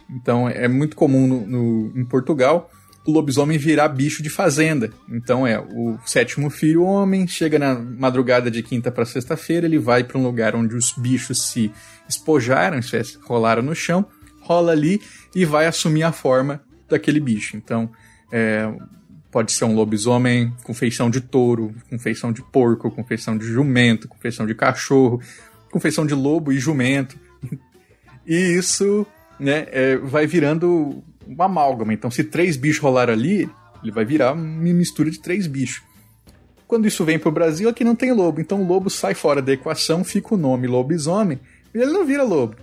Então é muito comum no, no, em Portugal o lobisomem virar bicho de fazenda. Então é o sétimo filho homem, chega na madrugada de quinta para sexta-feira, ele vai para um lugar onde os bichos se espojaram, rolaram no chão, rola ali e vai assumir a forma daquele bicho. Então é, pode ser um lobisomem com feição de touro, com feição de porco, com feição de jumento, com feição de cachorro, com feição de lobo e jumento. E isso né, é, vai virando uma amálgama. Então, se três bichos rolaram ali, ele vai virar uma mistura de três bichos. Quando isso vem para o Brasil, aqui não tem lobo. Então, o lobo sai fora da equação, fica o nome lobisomem, e ele não vira lobo.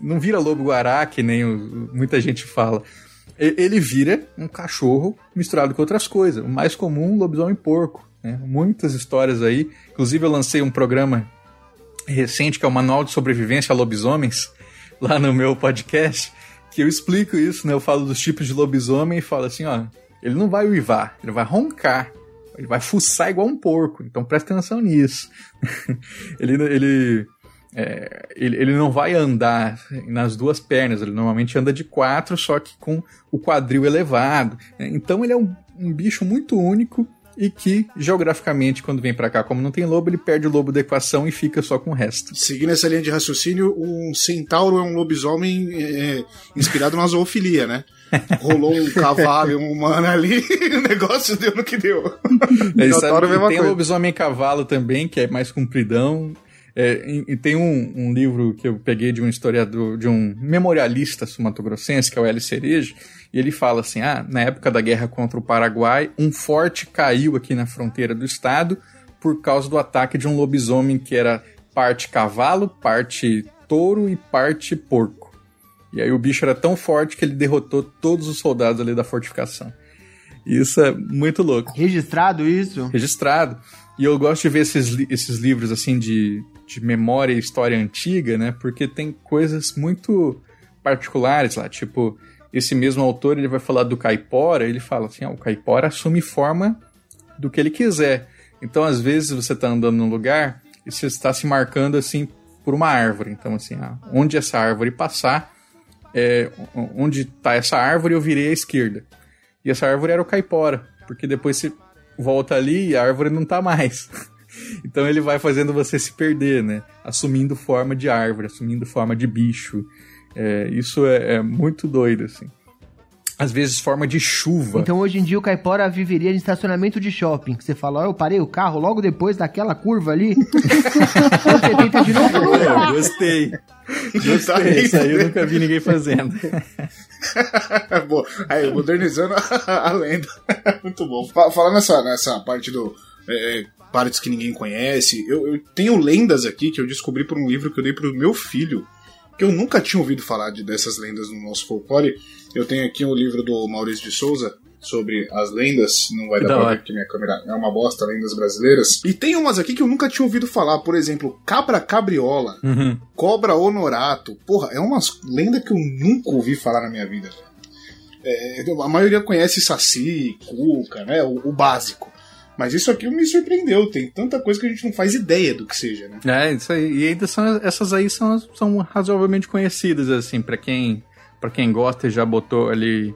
Não vira lobo guará, que nem o, muita gente fala. Ele vira um cachorro misturado com outras coisas. O mais comum, lobisomem porco. Né? Muitas histórias aí. Inclusive, eu lancei um programa recente que é o Manual de Sobrevivência a Lobisomens, lá no meu podcast que eu explico isso, né? Eu falo dos tipos de lobisomem e falo assim, ó, ele não vai uivar, ele vai roncar, ele vai fuçar igual um porco, então presta atenção nisso. ele, ele, é, ele, ele não vai andar nas duas pernas, ele normalmente anda de quatro, só que com o quadril elevado. Então ele é um, um bicho muito único e que, geograficamente, quando vem para cá, como não tem lobo, ele perde o lobo da equação e fica só com o resto. Seguindo essa linha de raciocínio, um centauro é um lobisomem é, inspirado na zoofilia, né? Rolou um cavalo e um humano ali, o negócio deu no que deu. É, sabe, tem coisa. lobisomem cavalo também, que é mais compridão, é, e, e, tem um, um, livro que eu peguei de um historiador, de um memorialista sumatogrossense, que é o L. Cerejo, e ele fala assim: ah, na época da guerra contra o Paraguai, um forte caiu aqui na fronteira do estado por causa do ataque de um lobisomem que era parte cavalo, parte touro e parte porco. E aí o bicho era tão forte que ele derrotou todos os soldados ali da fortificação. Isso é muito louco. Registrado isso? Registrado. E eu gosto de ver esses, esses livros assim de de memória e história antiga, né? Porque tem coisas muito particulares lá, tipo, esse mesmo autor ele vai falar do caipora, ele fala assim, ah, o caipora assume forma do que ele quiser. Então, às vezes você está andando num lugar e você está se marcando assim por uma árvore. Então, assim, ah, onde essa árvore passar, é, onde está essa árvore, eu virei à esquerda. E essa árvore era o caipora, porque depois você volta ali e a árvore não está mais. Então ele vai fazendo você se perder, né? Assumindo forma de árvore, assumindo forma de bicho. É, isso é, é, muito doido, assim. Às vezes forma de chuva. Então hoje em dia o caipora viveria em estacionamento de shopping. Você fala, ó, eu parei o carro logo depois daquela curva ali. você tenta de novo. É, gostei. Gostei. Isso aí eu nunca vi ninguém fazendo. Bom, aí, modernizando a, a lenda. Muito bom. Falando nessa, nessa parte do é, é partes que ninguém conhece. Eu, eu, tenho lendas aqui que eu descobri por um livro que eu dei pro meu filho, que eu nunca tinha ouvido falar de, dessas lendas no nosso folclore. Eu tenho aqui um livro do Maurício de Souza sobre as lendas, não vai dar pra ver porque minha câmera é uma bosta, lendas brasileiras. E tem umas aqui que eu nunca tinha ouvido falar, por exemplo, Cabra Cabriola, uhum. Cobra Honorato. Porra, é uma lenda que eu nunca ouvi falar na minha vida. É, a maioria conhece Saci, Cuca, né? O, o básico. Mas isso aqui me surpreendeu. Tem tanta coisa que a gente não faz ideia do que seja, né? É, isso aí. E ainda são, essas aí são, são razoavelmente conhecidas, assim, para quem para quem gosta e já botou ali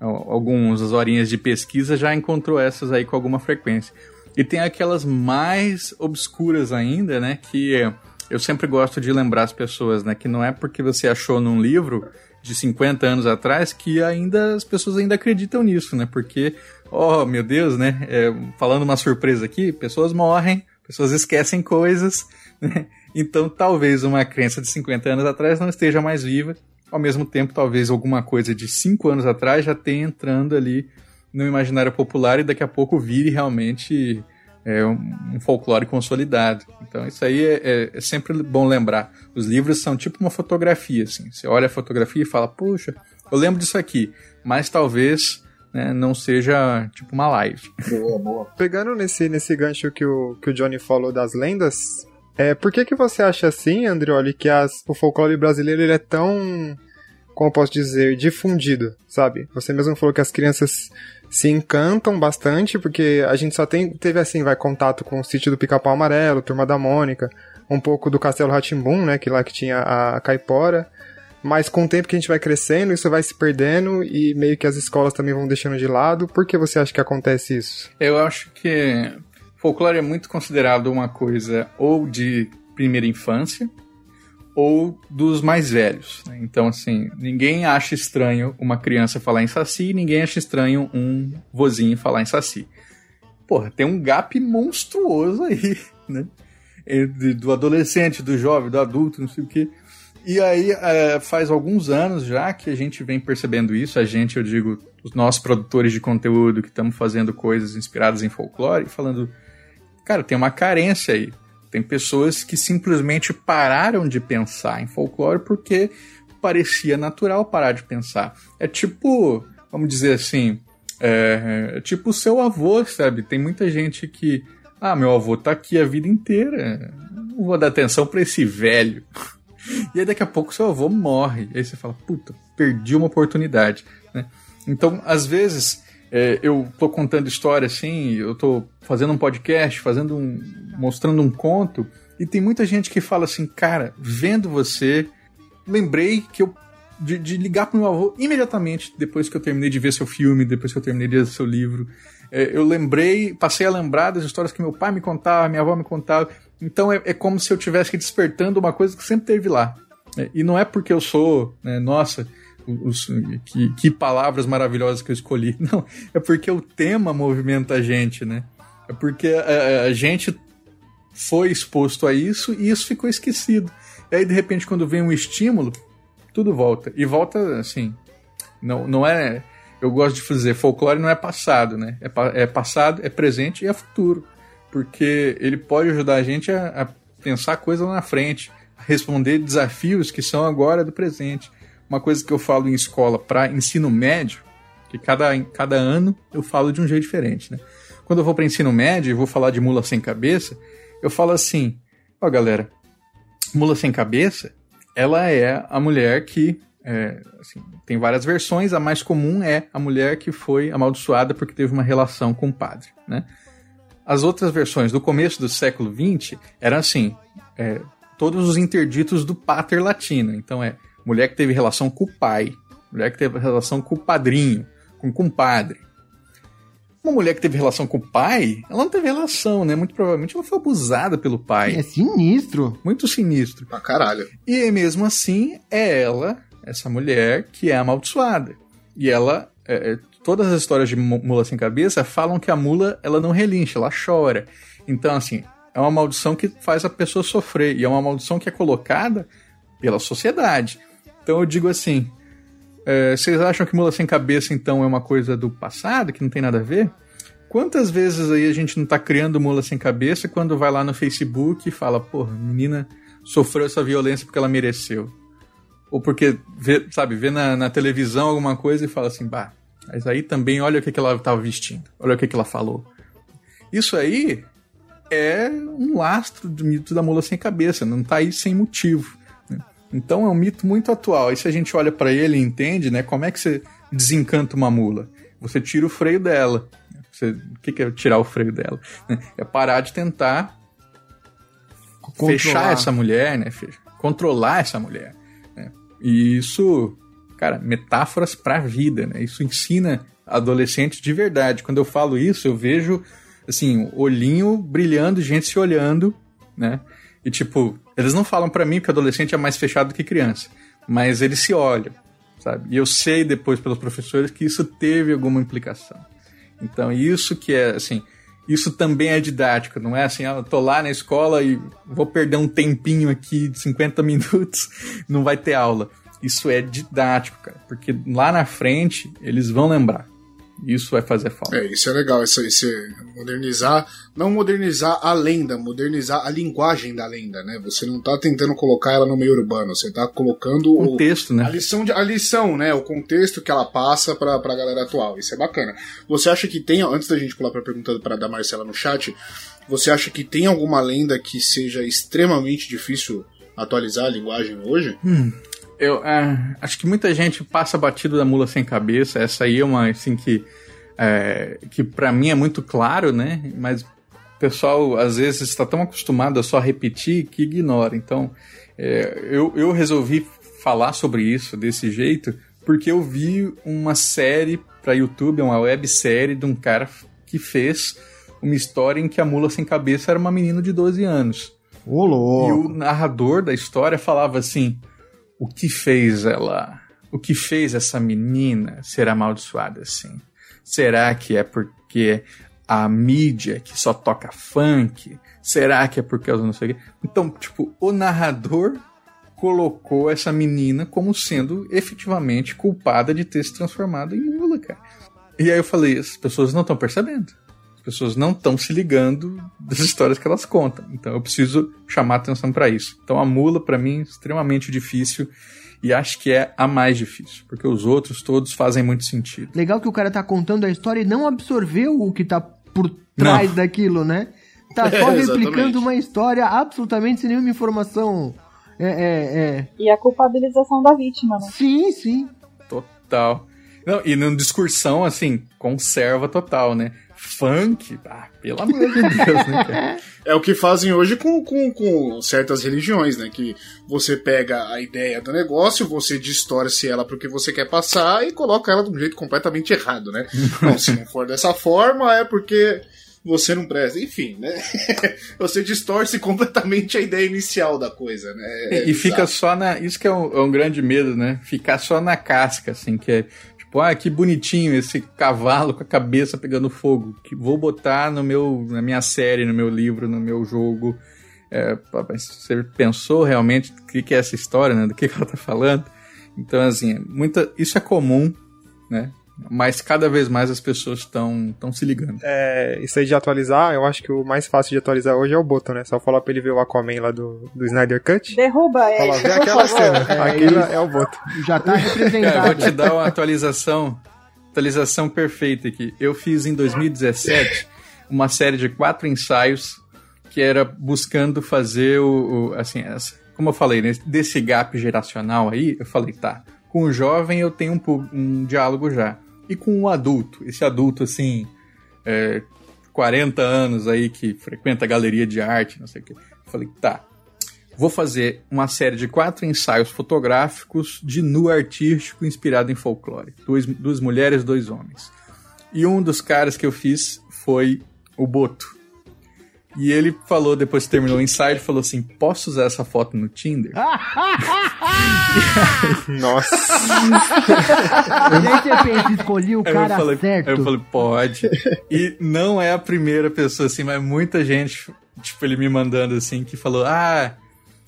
algumas horinhas de pesquisa, já encontrou essas aí com alguma frequência. E tem aquelas mais obscuras ainda, né? Que eu sempre gosto de lembrar as pessoas, né? Que não é porque você achou num livro de 50 anos atrás que ainda as pessoas ainda acreditam nisso, né? Porque, oh meu Deus, né? É, falando uma surpresa aqui, pessoas morrem, pessoas esquecem coisas, né? Então talvez uma crença de 50 anos atrás não esteja mais viva. Ao mesmo tempo, talvez alguma coisa de 5 anos atrás já tenha entrando ali no imaginário popular e daqui a pouco vire realmente é, um, folclore consolidado. Então isso aí é, é, é, sempre bom lembrar. Os livros são tipo uma fotografia, assim. Você olha a fotografia e fala, puxa, eu lembro disso aqui, mas talvez né, não seja tipo uma live. Boa, boa. Pegando nesse, nesse gancho que o, que o Johnny falou das lendas, é, por que, que você acha assim, Andrioli, que as, o folclore brasileiro ele é tão, como eu posso dizer, difundido, sabe? Você mesmo falou que as crianças se encantam bastante, porque a gente só tem, teve assim, vai, contato com o sítio do Pica-Pau Amarelo, Turma da Mônica, um pouco do Castelo Ratimbum, né, que lá que tinha a Caipora, mas com o tempo que a gente vai crescendo, isso vai se perdendo e meio que as escolas também vão deixando de lado. Por que você acha que acontece isso? Eu acho que folclore é muito considerado uma coisa ou de primeira infância, ou dos mais velhos. Né? Então, assim, ninguém acha estranho uma criança falar em saci, ninguém acha estranho um vozinho falar em saci. Porra, tem um gap monstruoso aí, né? Do adolescente, do jovem, do adulto, não sei o quê. E aí, é, faz alguns anos já que a gente vem percebendo isso. A gente, eu digo, os nossos produtores de conteúdo que estamos fazendo coisas inspiradas em folclore, falando, cara, tem uma carência aí. Tem pessoas que simplesmente pararam de pensar em folclore porque parecia natural parar de pensar. É tipo, vamos dizer assim, é, é tipo o seu avô, sabe? Tem muita gente que, ah, meu avô tá aqui a vida inteira, não vou dar atenção para esse velho. E aí daqui a pouco seu avô morre. E aí você fala, puta, perdi uma oportunidade. Né? Então, às vezes, é, eu tô contando história assim, eu tô fazendo um podcast, fazendo um, mostrando um conto, e tem muita gente que fala assim, cara, vendo você, lembrei que eu de, de ligar pro meu avô imediatamente depois que eu terminei de ver seu filme, depois que eu terminei de ler seu livro. É, eu lembrei, passei a lembrar das histórias que meu pai me contava, minha avó me contava. Então é, é como se eu tivesse despertando uma coisa que sempre teve lá. É, e não é porque eu sou, né, nossa, os, que, que, palavras maravilhosas que eu escolhi. Não, é porque o tema movimenta a gente, né? É porque a, a gente foi exposto a isso e isso ficou esquecido. E aí, de repente, quando vem um estímulo, tudo volta. E volta assim. Não, não é. Eu gosto de dizer, folclore não é passado, né? É, é passado, é presente e é futuro. Porque ele pode ajudar a gente a, a pensar coisas lá na frente, a responder desafios que são agora do presente uma coisa que eu falo em escola para ensino médio, que cada, cada ano eu falo de um jeito diferente, né? Quando eu vou para ensino médio e vou falar de mula sem cabeça, eu falo assim: ó, galera, mula sem cabeça, ela é a mulher que. É, assim, tem várias versões, a mais comum é a mulher que foi amaldiçoada porque teve uma relação com o padre, né? As outras versões do começo do século XX eram assim: é, todos os interditos do pater latino. Então é mulher que teve relação com o pai, mulher que teve relação com o padrinho, com o compadre. Uma mulher que teve relação com o pai, ela não teve relação, né? Muito provavelmente ela foi abusada pelo pai. É sinistro. Muito sinistro. Pra caralho. E mesmo assim, é ela, essa mulher, que é amaldiçoada. E ela, é, é todas as histórias de mula sem cabeça falam que a mula, ela não relincha, ela chora. Então, assim, é uma maldição que faz a pessoa sofrer. E é uma maldição que é colocada pela sociedade. Então eu digo assim: é, vocês acham que mula sem cabeça então é uma coisa do passado, que não tem nada a ver? Quantas vezes aí a gente não tá criando mula sem cabeça quando vai lá no Facebook e fala, porra, menina sofreu essa violência porque ela mereceu? Ou porque, vê, sabe, vê na, na televisão alguma coisa e fala assim, bah, mas aí também olha o que, que ela tava vestindo, olha o que, que ela falou. Isso aí é um lastro do mito da mula sem cabeça, não tá aí sem motivo. Então é um mito muito atual. E se a gente olha para ele e entende, né, como é que você desencanta uma mula? Você tira o freio dela. Você, o que é tirar o freio dela? É parar de tentar Controlar. fechar essa mulher, né? Controlar essa mulher. Né? E isso, cara, metáforas para a vida, né? Isso ensina adolescentes de verdade. Quando eu falo isso, eu vejo assim, olhinho brilhando, gente se olhando, né? E tipo, eles não falam para mim que adolescente é mais fechado que criança, mas eles se olham. sabe? E eu sei depois pelos professores que isso teve alguma implicação. Então, isso que é, assim, isso também é didático, não é assim, ah, eu tô lá na escola e vou perder um tempinho aqui de 50 minutos, não vai ter aula. Isso é didático, cara, porque lá na frente eles vão lembrar. Isso vai fazer falta. É, isso é legal, isso, isso é modernizar, não modernizar a lenda, modernizar a linguagem da lenda, né? Você não tá tentando colocar ela no meio urbano, você tá colocando o contexto, né? A lição, de, a lição, né? O contexto que ela passa pra, pra galera atual. Isso é bacana. Você acha que tem, antes da gente pular pra pergunta para da Marcela no chat, você acha que tem alguma lenda que seja extremamente difícil atualizar a linguagem hoje? Hum. Eu é, acho que muita gente passa batido da mula sem cabeça. Essa aí é uma assim que é, que para mim é muito claro, né? Mas o pessoal às vezes está tão acostumado a só repetir que ignora. Então é, eu, eu resolvi falar sobre isso desse jeito porque eu vi uma série para YouTube, uma websérie de um cara que fez uma história em que a mula sem cabeça era uma menina de 12 anos. Ô, E o narrador da história falava assim: o que fez ela, o que fez essa menina ser amaldiçoada assim? Será que é porque a mídia que só toca funk? Será que é porque ela não sei o quê? Então, tipo, o narrador colocou essa menina como sendo efetivamente culpada de ter se transformado em mula, cara. E aí eu falei, as pessoas não estão percebendo. As pessoas não estão se ligando das histórias que elas contam. Então eu preciso chamar atenção para isso. Então a mula, para mim, é extremamente difícil. E acho que é a mais difícil, porque os outros todos fazem muito sentido. Legal que o cara tá contando a história e não absorveu o que tá por trás Não. daquilo, né? Tá É, só exatamente. replicando uma história absolutamente sem nenhuma informação. É, é, é. E a culpabilização da vítima, né? Sim, sim. Total. Não, e numa discursão, assim, conserva total, né? Funk, ah, pelo amor de Deus, né, cara? É o que fazem hoje com, com, com certas religiões, né? Que você pega a ideia do negócio, você distorce ela pro que você quer passar e coloca ela de um jeito completamente errado, né? não, se não for dessa forma, é porque você não presta. Enfim, né? você distorce completamente a ideia inicial da coisa, né? É e fica só na. Isso que é um, é um grande medo, né? Ficar só na casca, assim, que é. Tipo, ah, que bonitinho esse cavalo com a cabeça pegando fogo. Que vou botar no meu, na minha série, no meu livro, no meu jogo. É, você pensou realmente o que, é essa história, né? Do que, que ela tá falando? Então, assim, muita, isso é comum, né? Mas cada vez mais as pessoas estão se ligando. É, isso aí de atualizar, eu acho que o mais fácil de atualizar hoje é o Boto, né? Só falar pra ele ver o Aquaman lá do, do Snyder Cut. Derruba ele, Fala, vê aquela cena. É Aquilo isso. é o Boto. Já tá Cara, eu vou representado. te dar uma atualização, atualização perfeita aqui. Eu fiz em 2017 uma série de quatro ensaios que era buscando fazer o, o- assim, essa- como eu falei, né, desse gap geracional aí, eu falei, tá, com o jovem eu tenho um, um diálogo já. E com o adulto, esse adulto assim, é, 40 anos aí que frequenta a galeria de arte, não sei o. Eu falei, tá, Vou fazer uma série de quatro ensaios fotográficos de nu artístico inspirado em folclore. Duas, duas mulheres, dois homens. E um dos caras que eu fiz foi o Boto. E ele falou, depois que terminou o ensaio, ele falou assim: posso usar essa foto no Tinder? Nossa. E aí você pensa, escolhi o Aí cara eu falei, certo. aí eu falei, pode. e não é a primeira pessoa, assim, mas muita gente, tipo, ele me mandando assim, que falou, ah,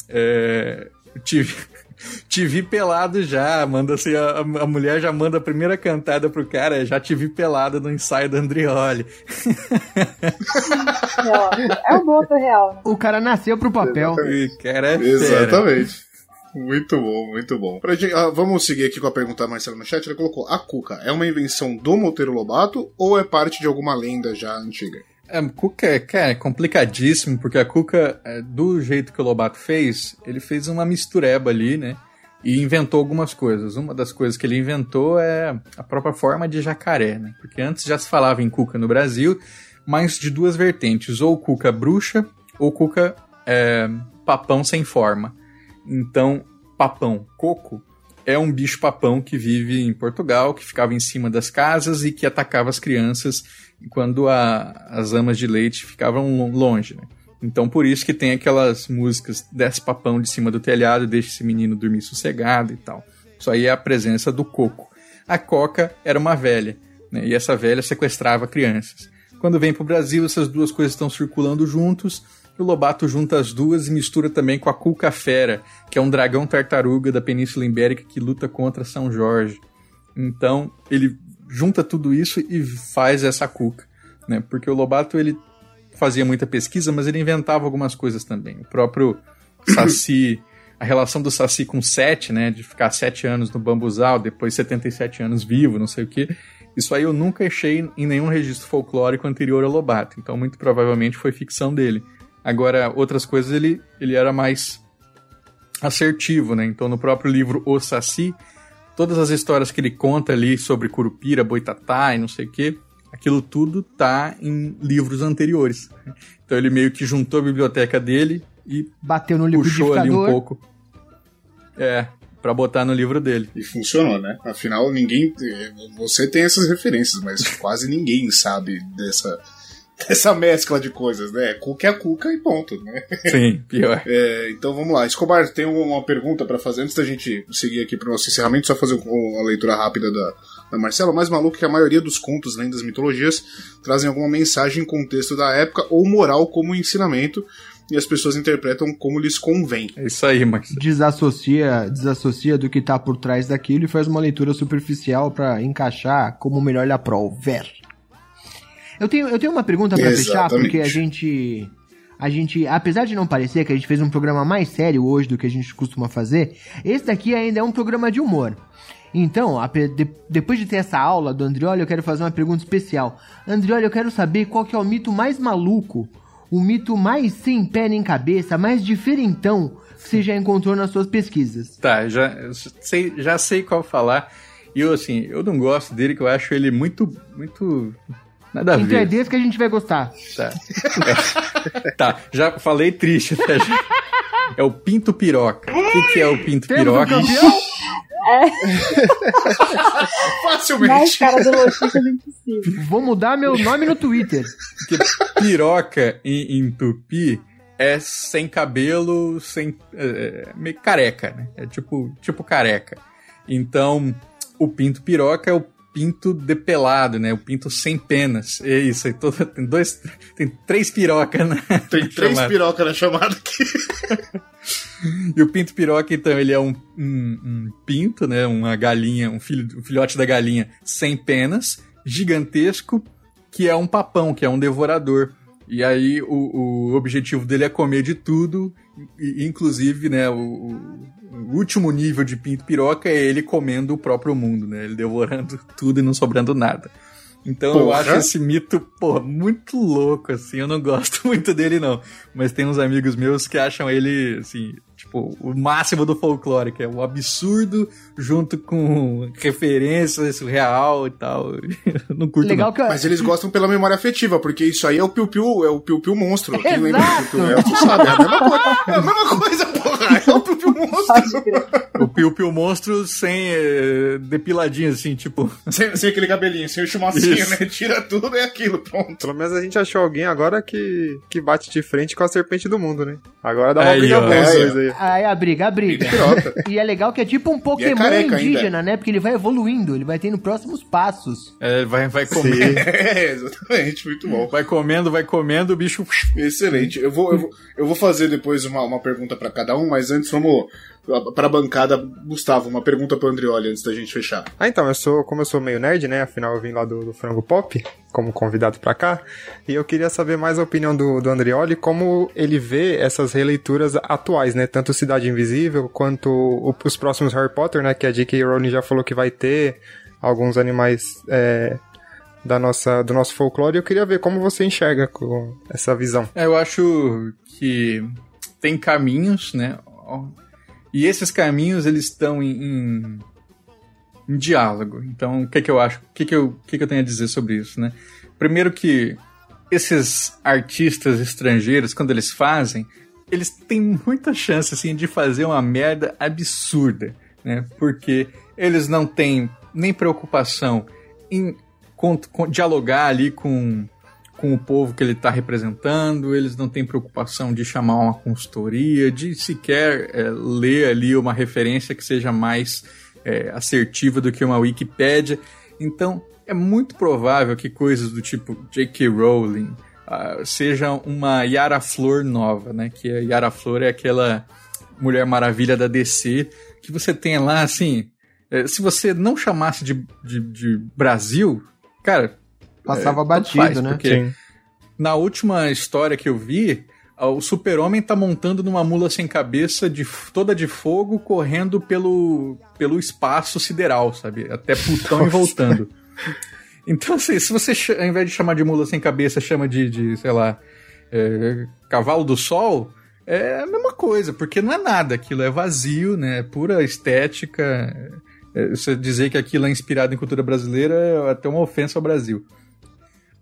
é, te, vi- te vi pelado já, manda assim, a, a mulher já manda a primeira cantada pro cara, já te vi pelado no ensaio da Andrioli. É o boto real, né? O cara nasceu pro papel. E, cara, é fera. Exatamente. Muito bom, muito bom. Pra gente- ah, vamos seguir aqui com a pergunta da Marcela no chat. Ele colocou: A Cuca é uma invenção do Monteiro Lobato ou é parte de alguma lenda já antiga? A Cuca é, é complicadíssimo, porque a Cuca, é, do jeito que o Lobato fez, ele fez uma mistureba ali, né? E inventou algumas coisas. Uma das coisas que ele inventou é a própria forma de jacaré, né? Porque antes já se falava em Cuca no Brasil, mas de duas vertentes, ou Cuca bruxa, ou Cuca é, papão sem forma. Então, papão, coco, é um bicho papão que vive em Portugal, que ficava em cima das casas e que atacava as crianças quando a- as amas de leite ficavam lo- longe, né? Então por isso que tem aquelas músicas desce papão de cima do telhado, deixa esse menino dormir sossegado e tal. Isso aí é a presença do coco. A coca era uma velha, né? e essa velha sequestrava crianças. Quando vem para o Brasil, essas duas coisas estão circulando juntos, e o Lobato junta as duas e mistura também com a Cuca Fera, que é um dragão tartaruga da Península Ibérica que luta contra São Jorge. Então, ele junta tudo isso e faz essa Cuca, né? Porque o Lobato ele fazia muita pesquisa, mas ele inventava algumas coisas também. O próprio Saci, a relação do Saci com Sete, né, de ficar sete anos no bambuzal, depois 77 anos vivo, não sei o que. Isso aí eu nunca achei em nenhum registro folclórico anterior ao Lobato, então muito provavelmente foi ficção dele. Agora, outras coisas ele, ele era mais assertivo, né? Então, no próprio livro O Saci, todas as histórias que ele conta ali sobre Curupira, Boitatá e não sei o que, aquilo tudo tá em livros anteriores. Então ele meio que juntou a biblioteca dele e bateu no puxou ali um pouco. É, para botar no livro dele. E funcionou, né? Afinal, ninguém. Você tem essas referências, mas quase ninguém sabe dessa, dessa mescla de coisas, né? Cuca é a cuca e ponto, né? Sim, pior. É, então vamos lá. Escobar, tem uma pergunta para fazer antes da gente seguir aqui pro nosso encerramento, só fazer uma leitura rápida da, da Marcela. O mais maluco é que a maioria dos contos, lendas, mitologias trazem alguma mensagem em contexto da época ou moral como ensinamento e as pessoas interpretam como lhes convém. É isso aí, Max. Desassocia, desassocia do que tá por trás daquilo e faz uma leitura superficial para encaixar como melhor lhe aprover. Eu tenho, eu tenho uma pergunta para fechar, porque a gente. A gente, apesar de não parecer que a gente fez um programa mais sério hoje do que a gente costuma fazer, esse daqui ainda é um programa de humor. Então, a, de, depois de ter essa aula do Andrioli, eu quero fazer uma pergunta especial. Andrioli, eu quero saber qual que é o mito mais maluco, o mito mais sem pé nem cabeça, mais diferentão que você já encontrou nas suas pesquisas. Tá, já sei, já sei qual falar. E eu, assim, eu não gosto dele, que eu acho ele muito, muito Nada a então ver. é desse que a gente vai gostar. Tá. É. tá, já falei triste, né? É o pinto piroca. O que, que é o pinto Temos piroca? Um campeão? É. Facilmente. Mais cara do impossível. Vou mudar meu nome no Twitter. Porque piroca em, em tupi é sem cabelo, sem. É, meio careca, né? É tipo, tipo careca. Então, o pinto piroca é o pinto depelado, né? O pinto sem penas. É isso, aí todo, tem dois. Tem três pirocas, né? Tem três pirocas na chamada aqui. e o pinto piroca, então, ele é um, um, um, pinto, né? Uma galinha, um, filho, um filhote da galinha sem penas, gigantesco, que é um papão, que é um devorador. E aí o, o objetivo dele é comer de tudo, inclusive, né, o, o último nível de pinto piroca é ele comendo o próprio mundo, né? Ele devorando tudo e não sobrando nada. Então porra. eu acho esse mito, pô, muito louco, assim. Eu não gosto muito dele, não. Mas tem uns amigos meus que acham ele, assim, tipo, o máximo do folclore, que é o absurdo junto com referências real e tal. não curto Legal não. Que eu... Mas eles gostam pela memória afetiva, porque isso aí é o Piu Piu, é o Piu Piu monstro. Quem lembra do Piu Piu é, tu sabe, é a mesma coisa. É a mesma coisa, porra. É o Piu Piu monstro. o Piu Piu monstro sem eh, depiladinho, assim, tipo... Sem, sem aquele cabelinho, sem o chumacinho, isso. né? Tira tudo e é aquilo, pronto. Pelo menos a gente achou alguém agora que, que bate de frente com a serpente do mundo, né? Agora dá uma aí, briga boa é, aí. Aí a briga, a briga. E é legal que é tipo um Pokémon é indígena, ainda. né? Porque ele vai evoluindo, ele vai tendo próximos passos. É, vai, vai comendo. é, exatamente, muito bom. Vai comendo, vai comendo, o bicho. Excelente. Eu vou, eu vou, eu vou fazer depois uma, uma pergunta para cada um, mas antes vamos para a bancada, Gustavo, uma pergunta para Andrioli antes da gente fechar. Ah, então, eu sou, como eu sou meio nerd, né? Afinal eu vim lá do, do Frango Pop, como convidado para cá, e eu queria saber mais a opinião do, do Andrioli, como ele vê essas releituras atuais, né? Tanto Cidade Invisível quanto o, os próximos Harry Potter, né? Que a J.K. Rowling já falou que vai ter alguns animais é, da nossa, do nosso folclore. Eu queria ver como você enxerga com essa visão. É, eu acho que tem caminhos, né? E esses caminhos, eles estão em, em, em diálogo. Então, o que, que eu acho? O que, que, eu, que, que eu tenho a dizer sobre isso, né? Primeiro que esses artistas estrangeiros, quando eles fazem, eles têm muita chance, assim, de fazer uma merda absurda, né? Porque eles não têm nem preocupação em dialogar ali com com o povo que ele está representando, eles não têm preocupação de chamar uma consultoria, de sequer é, ler ali uma referência que seja mais é, assertiva do que uma Wikipédia. Então, é muito provável que coisas do tipo J.K. Rowling uh, sejam uma Yara Flor nova, né? Que a Yara Flor é aquela Mulher Maravilha da DC que você tem lá, assim. É, se você não chamasse de, de, de Brasil, cara. Passava é, batido, faz, né? Porque Sim. na última história que eu vi, o super-homem tá montando numa mula sem cabeça, de, toda de fogo, correndo pelo, pelo espaço sideral, sabe? Até Plutão e voltando. Então, assim, se você, ao invés de chamar de mula sem cabeça, chama de, de sei lá, é, cavalo do sol, é a mesma coisa, porque não é nada, aquilo é vazio, né? É pura estética. É, você dizer que aquilo é inspirado em cultura brasileira é até uma ofensa ao Brasil.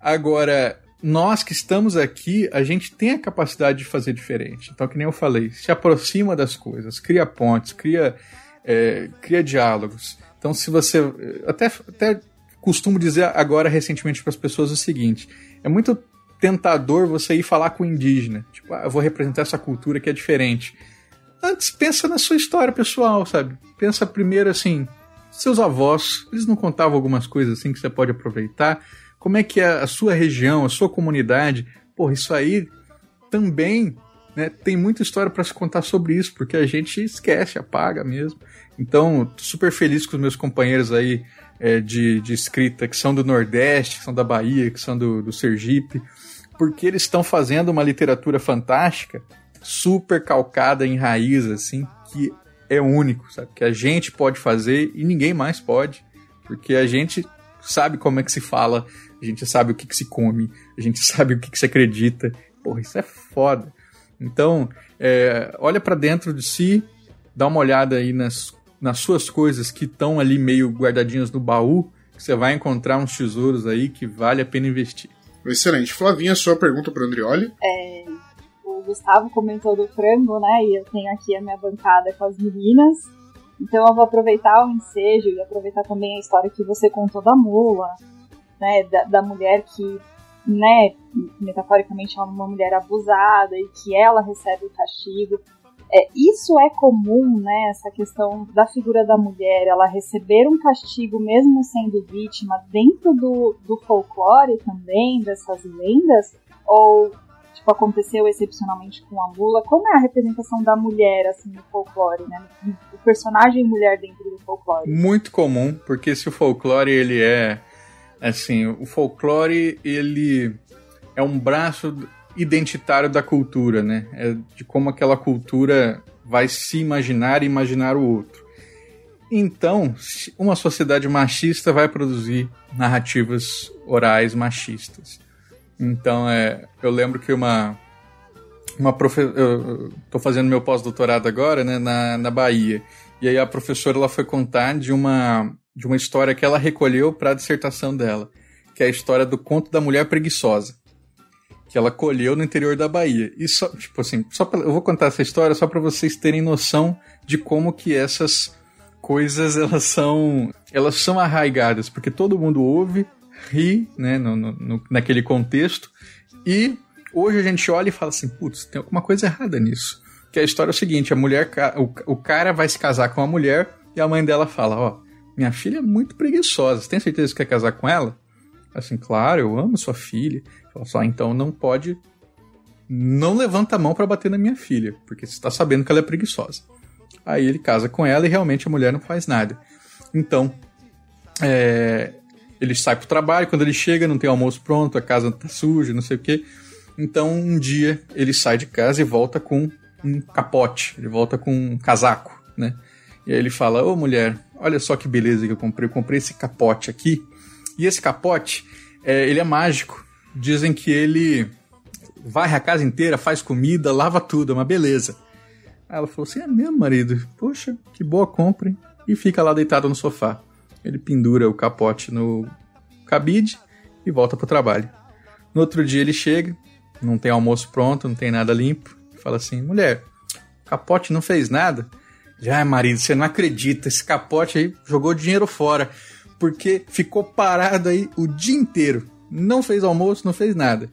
Agora, nós que estamos aqui, a gente tem a capacidade de fazer diferente. Então, que nem eu falei, se aproxima das coisas, cria pontes, cria, é, cria diálogos. Então, se você. Até, até costumo dizer agora recentemente para as pessoas o seguinte: é muito tentador você ir falar com o indígena. Tipo, ah, eu vou representar essa cultura que é diferente. Antes, pensa na sua história pessoal, sabe? Pensa primeiro assim, seus avós, eles não contavam algumas coisas assim que você pode aproveitar? Como é que é a sua região, a sua comunidade? Porra, isso aí também né, tem muita história para se contar sobre isso, porque a gente esquece, apaga mesmo. Então, super feliz com os meus companheiros aí é, de, de escrita que são do Nordeste, que são da Bahia, que são do, do Sergipe, porque eles estão fazendo uma literatura fantástica, super calcada em raiz, assim, que é único, sabe? Que a gente pode fazer e ninguém mais pode, porque a gente sabe como é que se fala, a gente sabe o que, que se come, a gente sabe o que, que se acredita. Porra, isso é foda. Então, é, olha para dentro de si, dá uma olhada aí nas nas suas coisas que estão ali meio guardadinhas no baú, que você vai encontrar uns tesouros aí que vale a pena investir. Excelente. Flavinha, sua pergunta para o Andrioli? É, o Gustavo comentou do frango, né? E eu tenho aqui a minha bancada com as meninas. Então eu vou aproveitar o ensejo e aproveitar também a história que você contou da mula, né? Da, da mulher que, né, metaforicamente é uma mulher abusada e que ela recebe o castigo. É, isso é comum, né? Essa questão da figura da mulher, ela receber um castigo mesmo sendo vítima dentro do, do folclore também, dessas lendas? Ou, tipo, aconteceu excepcionalmente com a mula? Como é a representação da mulher, assim, no folclore, né? O personagem mulher dentro do folclore? Muito comum, porque se o folclore, ele é... Assim, o folclore, ele é um braço identitário da cultura, né? É de como aquela cultura vai se imaginar e imaginar o outro. Então, uma sociedade machista vai produzir narrativas orais machistas. Então, é, eu lembro que uma uma profe... eu tô fazendo meu pós-doutorado agora, né, na, na Bahia. E aí a professora ela foi contar de uma de uma história que ela recolheu para a dissertação dela, que é a história do conto da mulher preguiçosa que ela colheu no interior da Bahia. E só, tipo assim, só pra, eu vou contar essa história só para vocês terem noção de como que essas coisas elas são elas são arraigadas, porque todo mundo ouve, ri, né, no, no, naquele contexto, e hoje a gente olha e fala assim, putz, tem alguma coisa errada nisso. Que a história é o seguinte, a mulher, o, o cara vai se casar com a mulher e a mãe dela fala, ó, minha filha é muito preguiçosa, você tem certeza que quer casar com ela? Assim, claro, eu amo sua filha. Fala só, então não pode. Não levanta a mão para bater na minha filha, porque você está sabendo que ela é preguiçosa. Aí ele casa com ela e realmente a mulher não faz nada. Então, é, ele sai pro trabalho, quando ele chega não tem almoço pronto, a casa tá suja, não sei o quê. Então, um dia ele sai de casa e volta com um capote, ele volta com um casaco, né? E aí ele fala: Ô mulher, olha só que beleza que eu comprei. Eu comprei esse capote aqui. E esse capote, é, ele é mágico dizem que ele varre a casa inteira, faz comida, lava tudo, é uma beleza. Aí ela falou assim: é mesmo, marido? Poxa, que boa compra, hein? E fica lá deitado no sofá. Ele pendura o capote no cabide e volta pro trabalho. No outro dia ele chega, não tem almoço pronto, não tem nada limpo. Fala assim: mulher, capote não fez nada? Já, marido, você não acredita, esse capote aí jogou dinheiro fora, porque ficou parado aí o dia inteiro não fez almoço, não fez nada.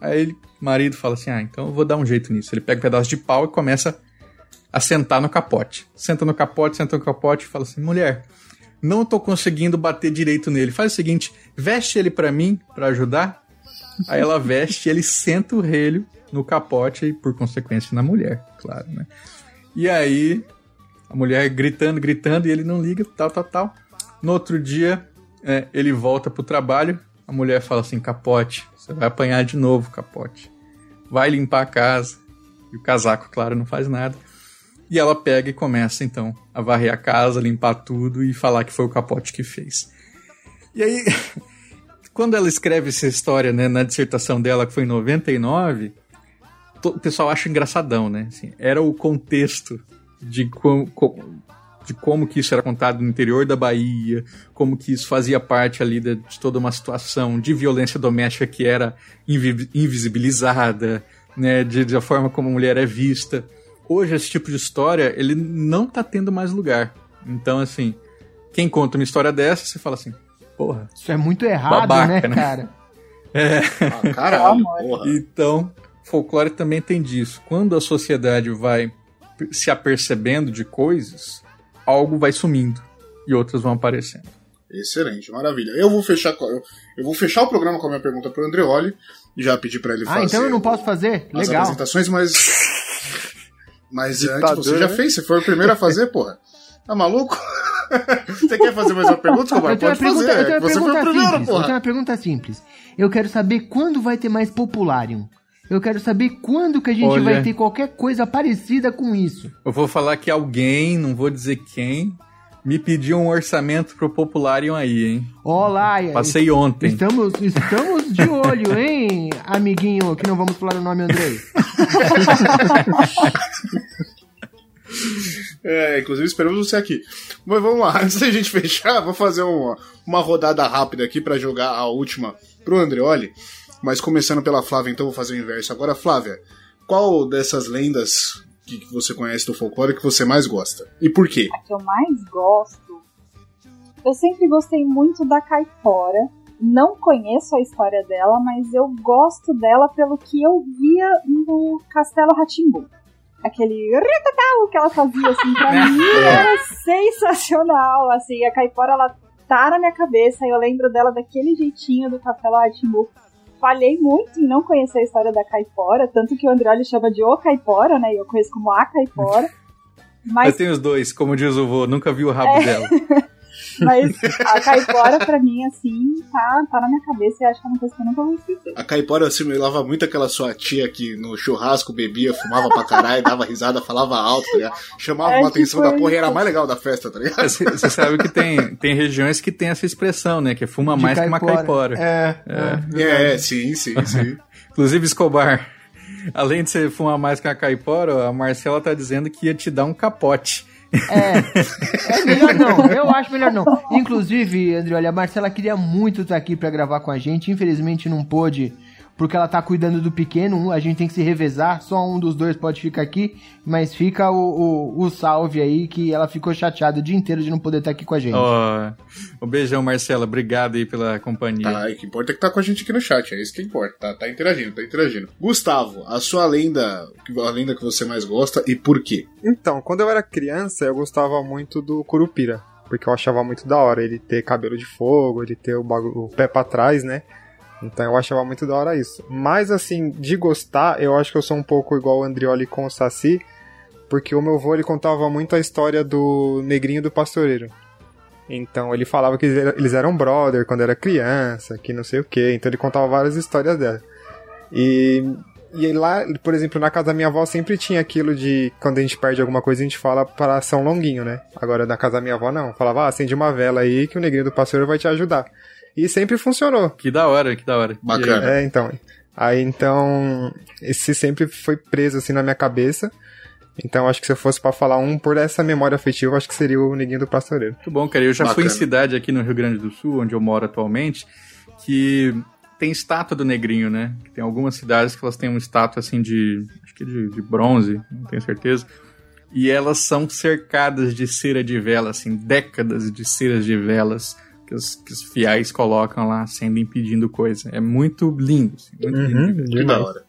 Aí ele, marido fala assim: Ah, então eu vou dar um jeito nisso. Ele pega um pedaço de pau e começa a sentar no capote. Senta no capote, senta no capote e fala assim: mulher, não tô conseguindo bater direito nele. Faz o seguinte, veste ele para mim, para ajudar. Aí ela veste, ele senta o relho no capote e, por consequência, na mulher, claro, né? E aí, a mulher gritando, gritando, e ele não liga, tal, tal, tal. No outro dia, é, ele volta pro trabalho, a mulher fala assim, capote, você vai apanhar de novo, capote. Vai limpar a casa. E o casaco, claro, não faz nada. E ela pega e começa, então, a varrer a casa, limpar tudo e falar que foi o capote que fez. E aí, quando ela escreve essa história, né, na dissertação dela, que foi em 99, o pessoal acha engraçadão, né? Assim, era o contexto de, com, com, de como que isso era contado no interior da Bahia, como que isso fazia parte ali de, de toda uma situação de violência doméstica que era invi invisibilizada, né? De, de, a forma como a mulher é vista hoje esse tipo de história, ele não tá tendo mais lugar. Então, assim, quem conta uma história dessa, você fala assim, porra. Isso é muito errado, babaca, né, né, cara? É. Ah, caralho, porra. Então, folclore também tem disso. Quando a sociedade vai se apercebendo de coisas, algo vai sumindo e outras vão aparecendo. Excelente, maravilha. Eu vou fechar, eu vou fechar o programa com a minha pergunta pro Andreoli e já pedir para ele ah, fazer. Ah, então eu não posso fazer? As Legal. apresentações, mas mas Ditadura, antes você já fez, você foi o primeiro a fazer, porra. Tá maluco? você quer fazer mais uma pergunta? Pode pergunta, fazer. Eu tenho você foi o primeiro, simples, porra. Eu tenho uma pergunta simples. Eu quero saber quando vai ter mais Popularium. Eu quero saber quando que a gente Olha, vai ter qualquer coisa parecida com isso. Eu vou falar que alguém, não vou dizer quem, me pediu um orçamento pro Popularium aí, hein? Olá, Passei ontem. Estamos, estamos de olho, hein, amiguinho, que não vamos falar o nome Andrei. É, inclusive esperamos você aqui. Mas vamos lá, antes da gente fechar, vou fazer uma, uma rodada rápida aqui para jogar a última pro Andreoli. Mas começando pela Flávia, então vou fazer o inverso. Agora, Flávia, qual dessas lendas que você conhece do folclore que você mais gosta? E por quê? A que eu mais gosto. Eu sempre gostei muito da caipora. Não conheço a história dela, mas eu gosto dela pelo que eu via no Castelo Ratimbu aquele ritatal que ela fazia, assim, pra mim era sensacional, assim, a caipora, ela tá na minha cabeça, eu lembro dela daquele jeitinho do Café Latimbu. Falhei muito em não conhecer a história da caipora, tanto que o André chama de O Caipora, né, e eu conheço como A Caipora. Mas... Eu tenho os dois, como diz o vô, nunca vi o rabo é... dela. Mas a caipora, pra mim, assim, tá, tá na minha cabeça e acho que é uma coisa que eu nunca vou esquecer. A caipora assimilava muito aquela sua tia que no churrasco bebia, fumava pra caralho, dava risada, falava alto, tá? Chamava é, uma atenção da porra e era mais legal da festa, tá ligado? Você sabe que tem, tem regiões que tem essa expressão, né? Que fuma mais caipora. que uma caipora. É, é, é, é sim, sim, sim. Inclusive, Escobar. Além de você fumar mais que a caipora, a Marcela tá dizendo que ia te dar um capote. É, é melhor não, eu acho melhor não. Inclusive, André, olha, a Marcela queria muito estar aqui para gravar com a gente, infelizmente não pôde porque ela tá cuidando do pequeno, a gente tem que se revezar, só um dos dois pode ficar aqui, mas fica o, o, o salve aí que ela ficou chateada o dia inteiro de não poder estar aqui com a gente. Oh, um beijão, Marcela, obrigado aí pela companhia. Tá, o que importa é que tá com a gente aqui no chat, é isso que importa, tá, tá interagindo, tá interagindo. Gustavo, a sua lenda, a lenda que você mais gosta e por quê? Então, quando eu era criança, eu gostava muito do Curupira porque eu achava muito da hora ele ter cabelo de fogo, ele ter o, bagulho, o pé para trás, né? Então eu achava muito da hora isso. Mas assim, de gostar, eu acho que eu sou um pouco igual o Andrioli com o Saci, porque o meu avô ele contava muito a história do negrinho do pastoreiro. Então ele falava que eles eram brother quando era criança, que não sei o que. Então ele contava várias histórias dela. E, e lá, por exemplo, na casa da minha avó sempre tinha aquilo de quando a gente perde alguma coisa a gente fala para São Longuinho, né? Agora na casa da minha avó não. Falava, ah, acende uma vela aí que o negrinho do pastoreiro vai te ajudar. E sempre funcionou. Que da hora, que da hora. Bacana. É, então. Aí então, esse sempre foi preso assim na minha cabeça. Então acho que se eu fosse para falar um por essa memória afetiva, acho que seria o Neguinho do Pastoreiro. Muito bom, cara. Eu já Bacana. fui em cidade aqui no Rio Grande do Sul, onde eu moro atualmente, que tem estátua do Negrinho, né? Tem algumas cidades que elas têm uma estátua assim de. acho que de, de bronze, não tenho certeza. E elas são cercadas de cera de vela, assim, décadas de ceras de velas que os, que os fiéis colocam lá, sendo impedindo coisa. É muito lindo. Assim, muito uhum, lindo. Que da hora.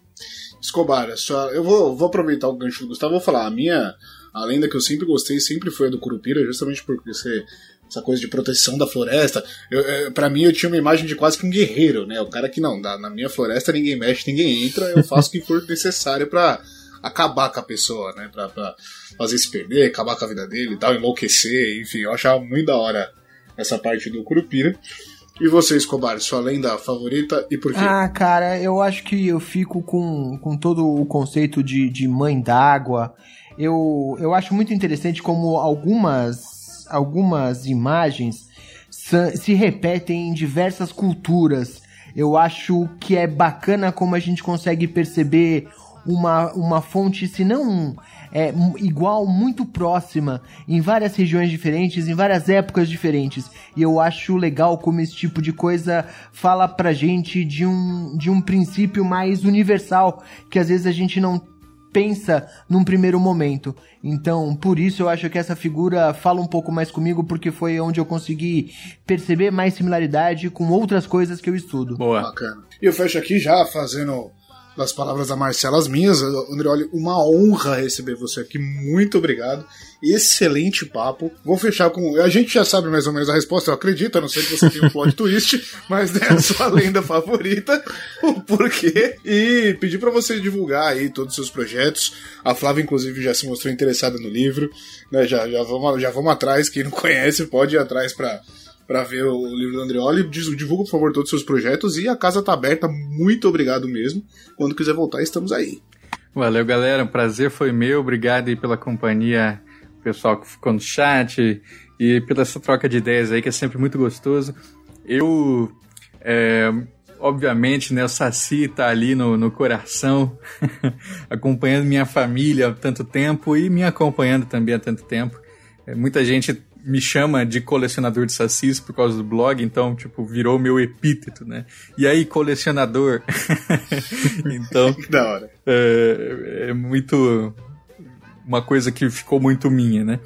Escobar, é só, eu vou, vou aproveitar o gancho do Gustavo, vou falar, a minha, a lenda que eu sempre gostei, sempre foi a do Curupira, justamente porque você essa coisa de proteção da floresta. Eu, eu, pra mim, eu tinha uma imagem de quase que um guerreiro, né? O cara que não, na minha floresta ninguém mexe, ninguém entra, eu faço o que for necessário para acabar com a pessoa, né? Pra, pra fazer se perder, acabar com a vida dele e tal, enlouquecer, enfim, eu achava muito da hora essa parte do Curupira. E você, Escobar, sua lenda favorita e por quê? Ah, cara, eu acho que eu fico com, com todo o conceito de, de mãe d'água. Eu, eu acho muito interessante como algumas, algumas imagens se repetem em diversas culturas. Eu acho que é bacana como a gente consegue perceber uma, uma fonte, se não é, igual, muito próxima, em várias regiões diferentes, em várias épocas diferentes. E eu acho legal como esse tipo de coisa fala pra gente de um, de um princípio mais universal, que às vezes a gente não pensa num primeiro momento. Então, por isso eu acho que essa figura fala um pouco mais comigo, porque foi onde eu consegui perceber mais similaridade com outras coisas que eu estudo. Boa. Bacana. E eu fecho aqui já fazendo das palavras da Marcela as minhas. Andrioli, uma honra receber você aqui. Muito obrigado. Excelente papo. Vou fechar com. A gente já sabe mais ou menos a resposta, eu acredito, a não ser que você tenha um plot twist, mas é a sua lenda favorita, o porquê. E pedir para você divulgar aí todos os seus projetos. A Flávia, inclusive, já se mostrou interessada no livro. Né? Já, já, vamos, já vamos atrás. Quem não conhece pode ir atrás para para ver o livro do Andreoli. Divulga, por favor, todos os seus projetos e a casa tá aberta. Muito obrigado mesmo. Quando quiser voltar, estamos aí. Valeu, galera. Prazer foi meu. Obrigado aí pela companhia, pessoal que ficou no chat e pela essa troca de ideias aí, que é sempre muito gostoso. Eu, é, obviamente, né, o Saci tá ali no, no coração, acompanhando minha família há tanto tempo e me acompanhando também há tanto tempo. É, muita gente me chama de colecionador de sacis por causa do blog, então, tipo, virou meu epíteto, né? E aí, colecionador? então. da hora. É, é muito. Uma coisa que ficou muito minha, né?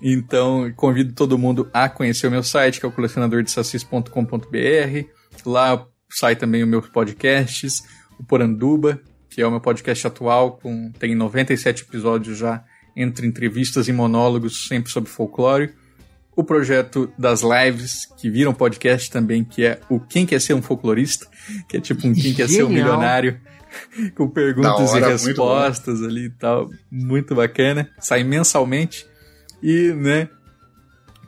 Então, convido todo mundo a conhecer o meu site, que é o colecionadordesacis.com.br. Lá sai também os meus podcasts, o Poranduba, que é o meu podcast atual, com, tem 97 episódios já, entre entrevistas e monólogos, sempre sobre folclore o projeto das lives, que viram podcast também, que é o Quem Quer Ser um Folclorista, que é tipo um Quem Quer Ser um Milionário, com perguntas hora, e respostas ali e tal. Muito bacana. Sai mensalmente. E, né,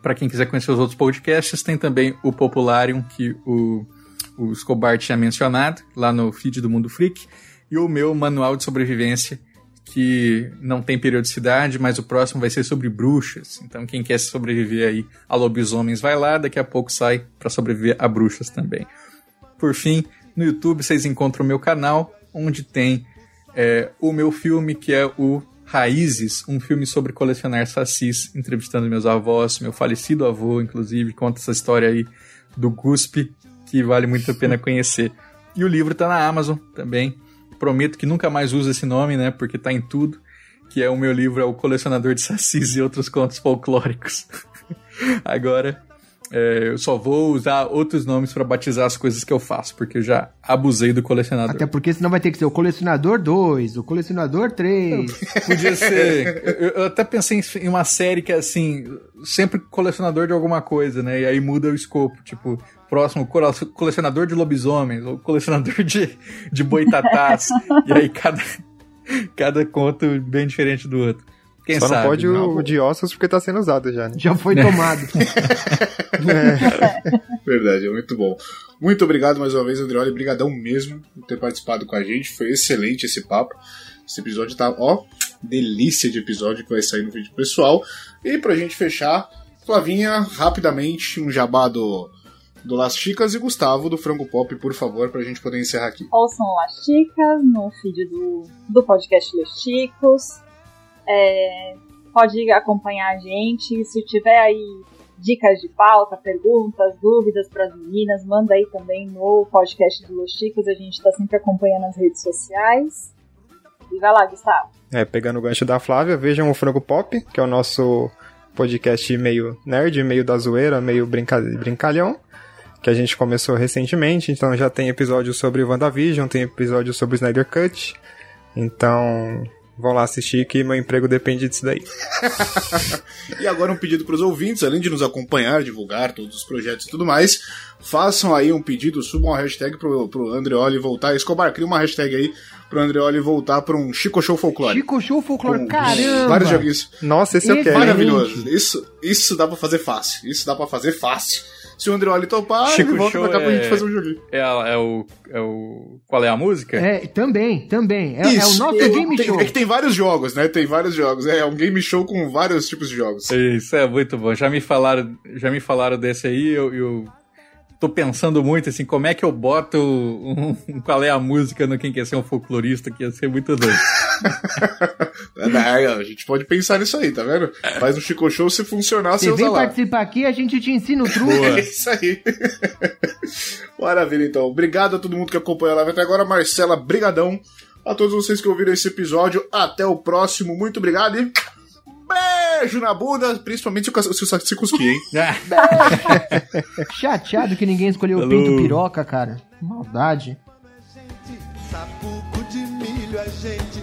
para quem quiser conhecer os outros podcasts, tem também o Popularium, que o, o Escobar tinha mencionado, lá no feed do Mundo Freak, e o meu Manual de Sobrevivência, que não tem periodicidade, mas o próximo vai ser sobre bruxas. Então quem quer sobreviver aí a lobisomens vai lá, daqui a pouco sai para sobreviver a bruxas também. Por fim, no YouTube vocês encontram o meu canal, onde tem é, o meu filme que é o Raízes, um filme sobre colecionar sacis, entrevistando meus avós, meu falecido avô, inclusive, conta essa história aí do Guspe, que vale muito a pena conhecer. E o livro está na Amazon também prometo que nunca mais uso esse nome, né? Porque tá em tudo. Que é o meu livro, é o Colecionador de Sacis e Outros Contos Folclóricos. Agora, é, eu só vou usar outros nomes para batizar as coisas que eu faço, porque eu já abusei do colecionador. Até porque senão vai ter que ser o colecionador 2, o colecionador 3. Podia ser. eu, eu, até pensei em uma série que é assim, sempre colecionador de alguma coisa, né? E aí muda o escopo. Tipo, próximo colecionador de lobisomens, ou colecionador de, de boitatás. e aí cada, cada conto bem diferente do outro. Quem Só sabe, não pode não. o de ossos porque tá sendo usado já, né? Já foi tomado. é. Verdade, é muito bom. Muito obrigado mais uma vez, Andrioli. Obrigadão mesmo por ter participado com a gente. Foi excelente esse papo. Esse episódio tá, ó, delícia de episódio que vai sair no vídeo pessoal. E pra gente fechar, Flavinha, rapidamente, um jabá do do Las Chicas e Gustavo do Frango Pop, por favor, pra gente poder encerrar aqui. Ouçam Las Chicas no feed do, do podcast Los Chicos. É, pode acompanhar a gente. Se tiver aí dicas de pauta, perguntas, dúvidas para as meninas, manda aí também no podcast do Los Chicos. A gente está sempre acompanhando as redes sociais. E vai lá, Gustavo. É, pegando o gancho da Flávia, vejam o Frango Pop, que é o nosso podcast meio nerd, meio da zoeira, meio brinca brincalhão que a gente começou recentemente, então já tem episódio sobre WandaVision, tem episódio sobre Snyder Cut, Então, vão lá assistir que meu emprego depende disso daí. e agora um pedido para os ouvintes, além de nos acompanhar, divulgar todos os projetos e tudo mais, façam aí um pedido, subam a hashtag pro, pro Andreoli voltar. Escobar, cria uma hashtag aí pro Andreoli voltar para um Chico Show Folclore. Chico Show Folclore, caramba! Vários joguinhos. Nossa, esse eu quero. Maravilhoso. Isso, isso dá pra fazer fácil. Isso dá pra fazer fácil. Se o Andreoli topar, Chico ele volta Show pra cá pra é- gente fazer um joguinho. É, é o, é o. Qual é a música? É, também, também. É, é o nosso É, game tem- show. É que tem vários jogos, né? Tem vários jogos. É um game show com vários tipos de jogos. Isso é muito bom. Já me falaram, já me falaram desse aí, eu, eu tô pensando muito assim, como é que eu boto um, um- qual é a música no Quem Quer Ser um Folclorista, que ia ser muito doido. É, a gente pode pensar nisso aí, tá vendo? Faz um Chico Show se funcionar, você Você usa vem lá. participar aqui, a gente te ensina o truque. É isso aí. Maravilha, então. Obrigado a todo mundo que acompanhou a live até agora. Marcela, brigadão. A todos vocês que ouviram esse episódio. Até o próximo. Muito obrigado e... Beijo na bunda, principalmente se eu- se cuspir, hein? Ah, Chateado que ninguém escolheu o pinto piroca, cara. Maldade. Sapuco de milho é gente,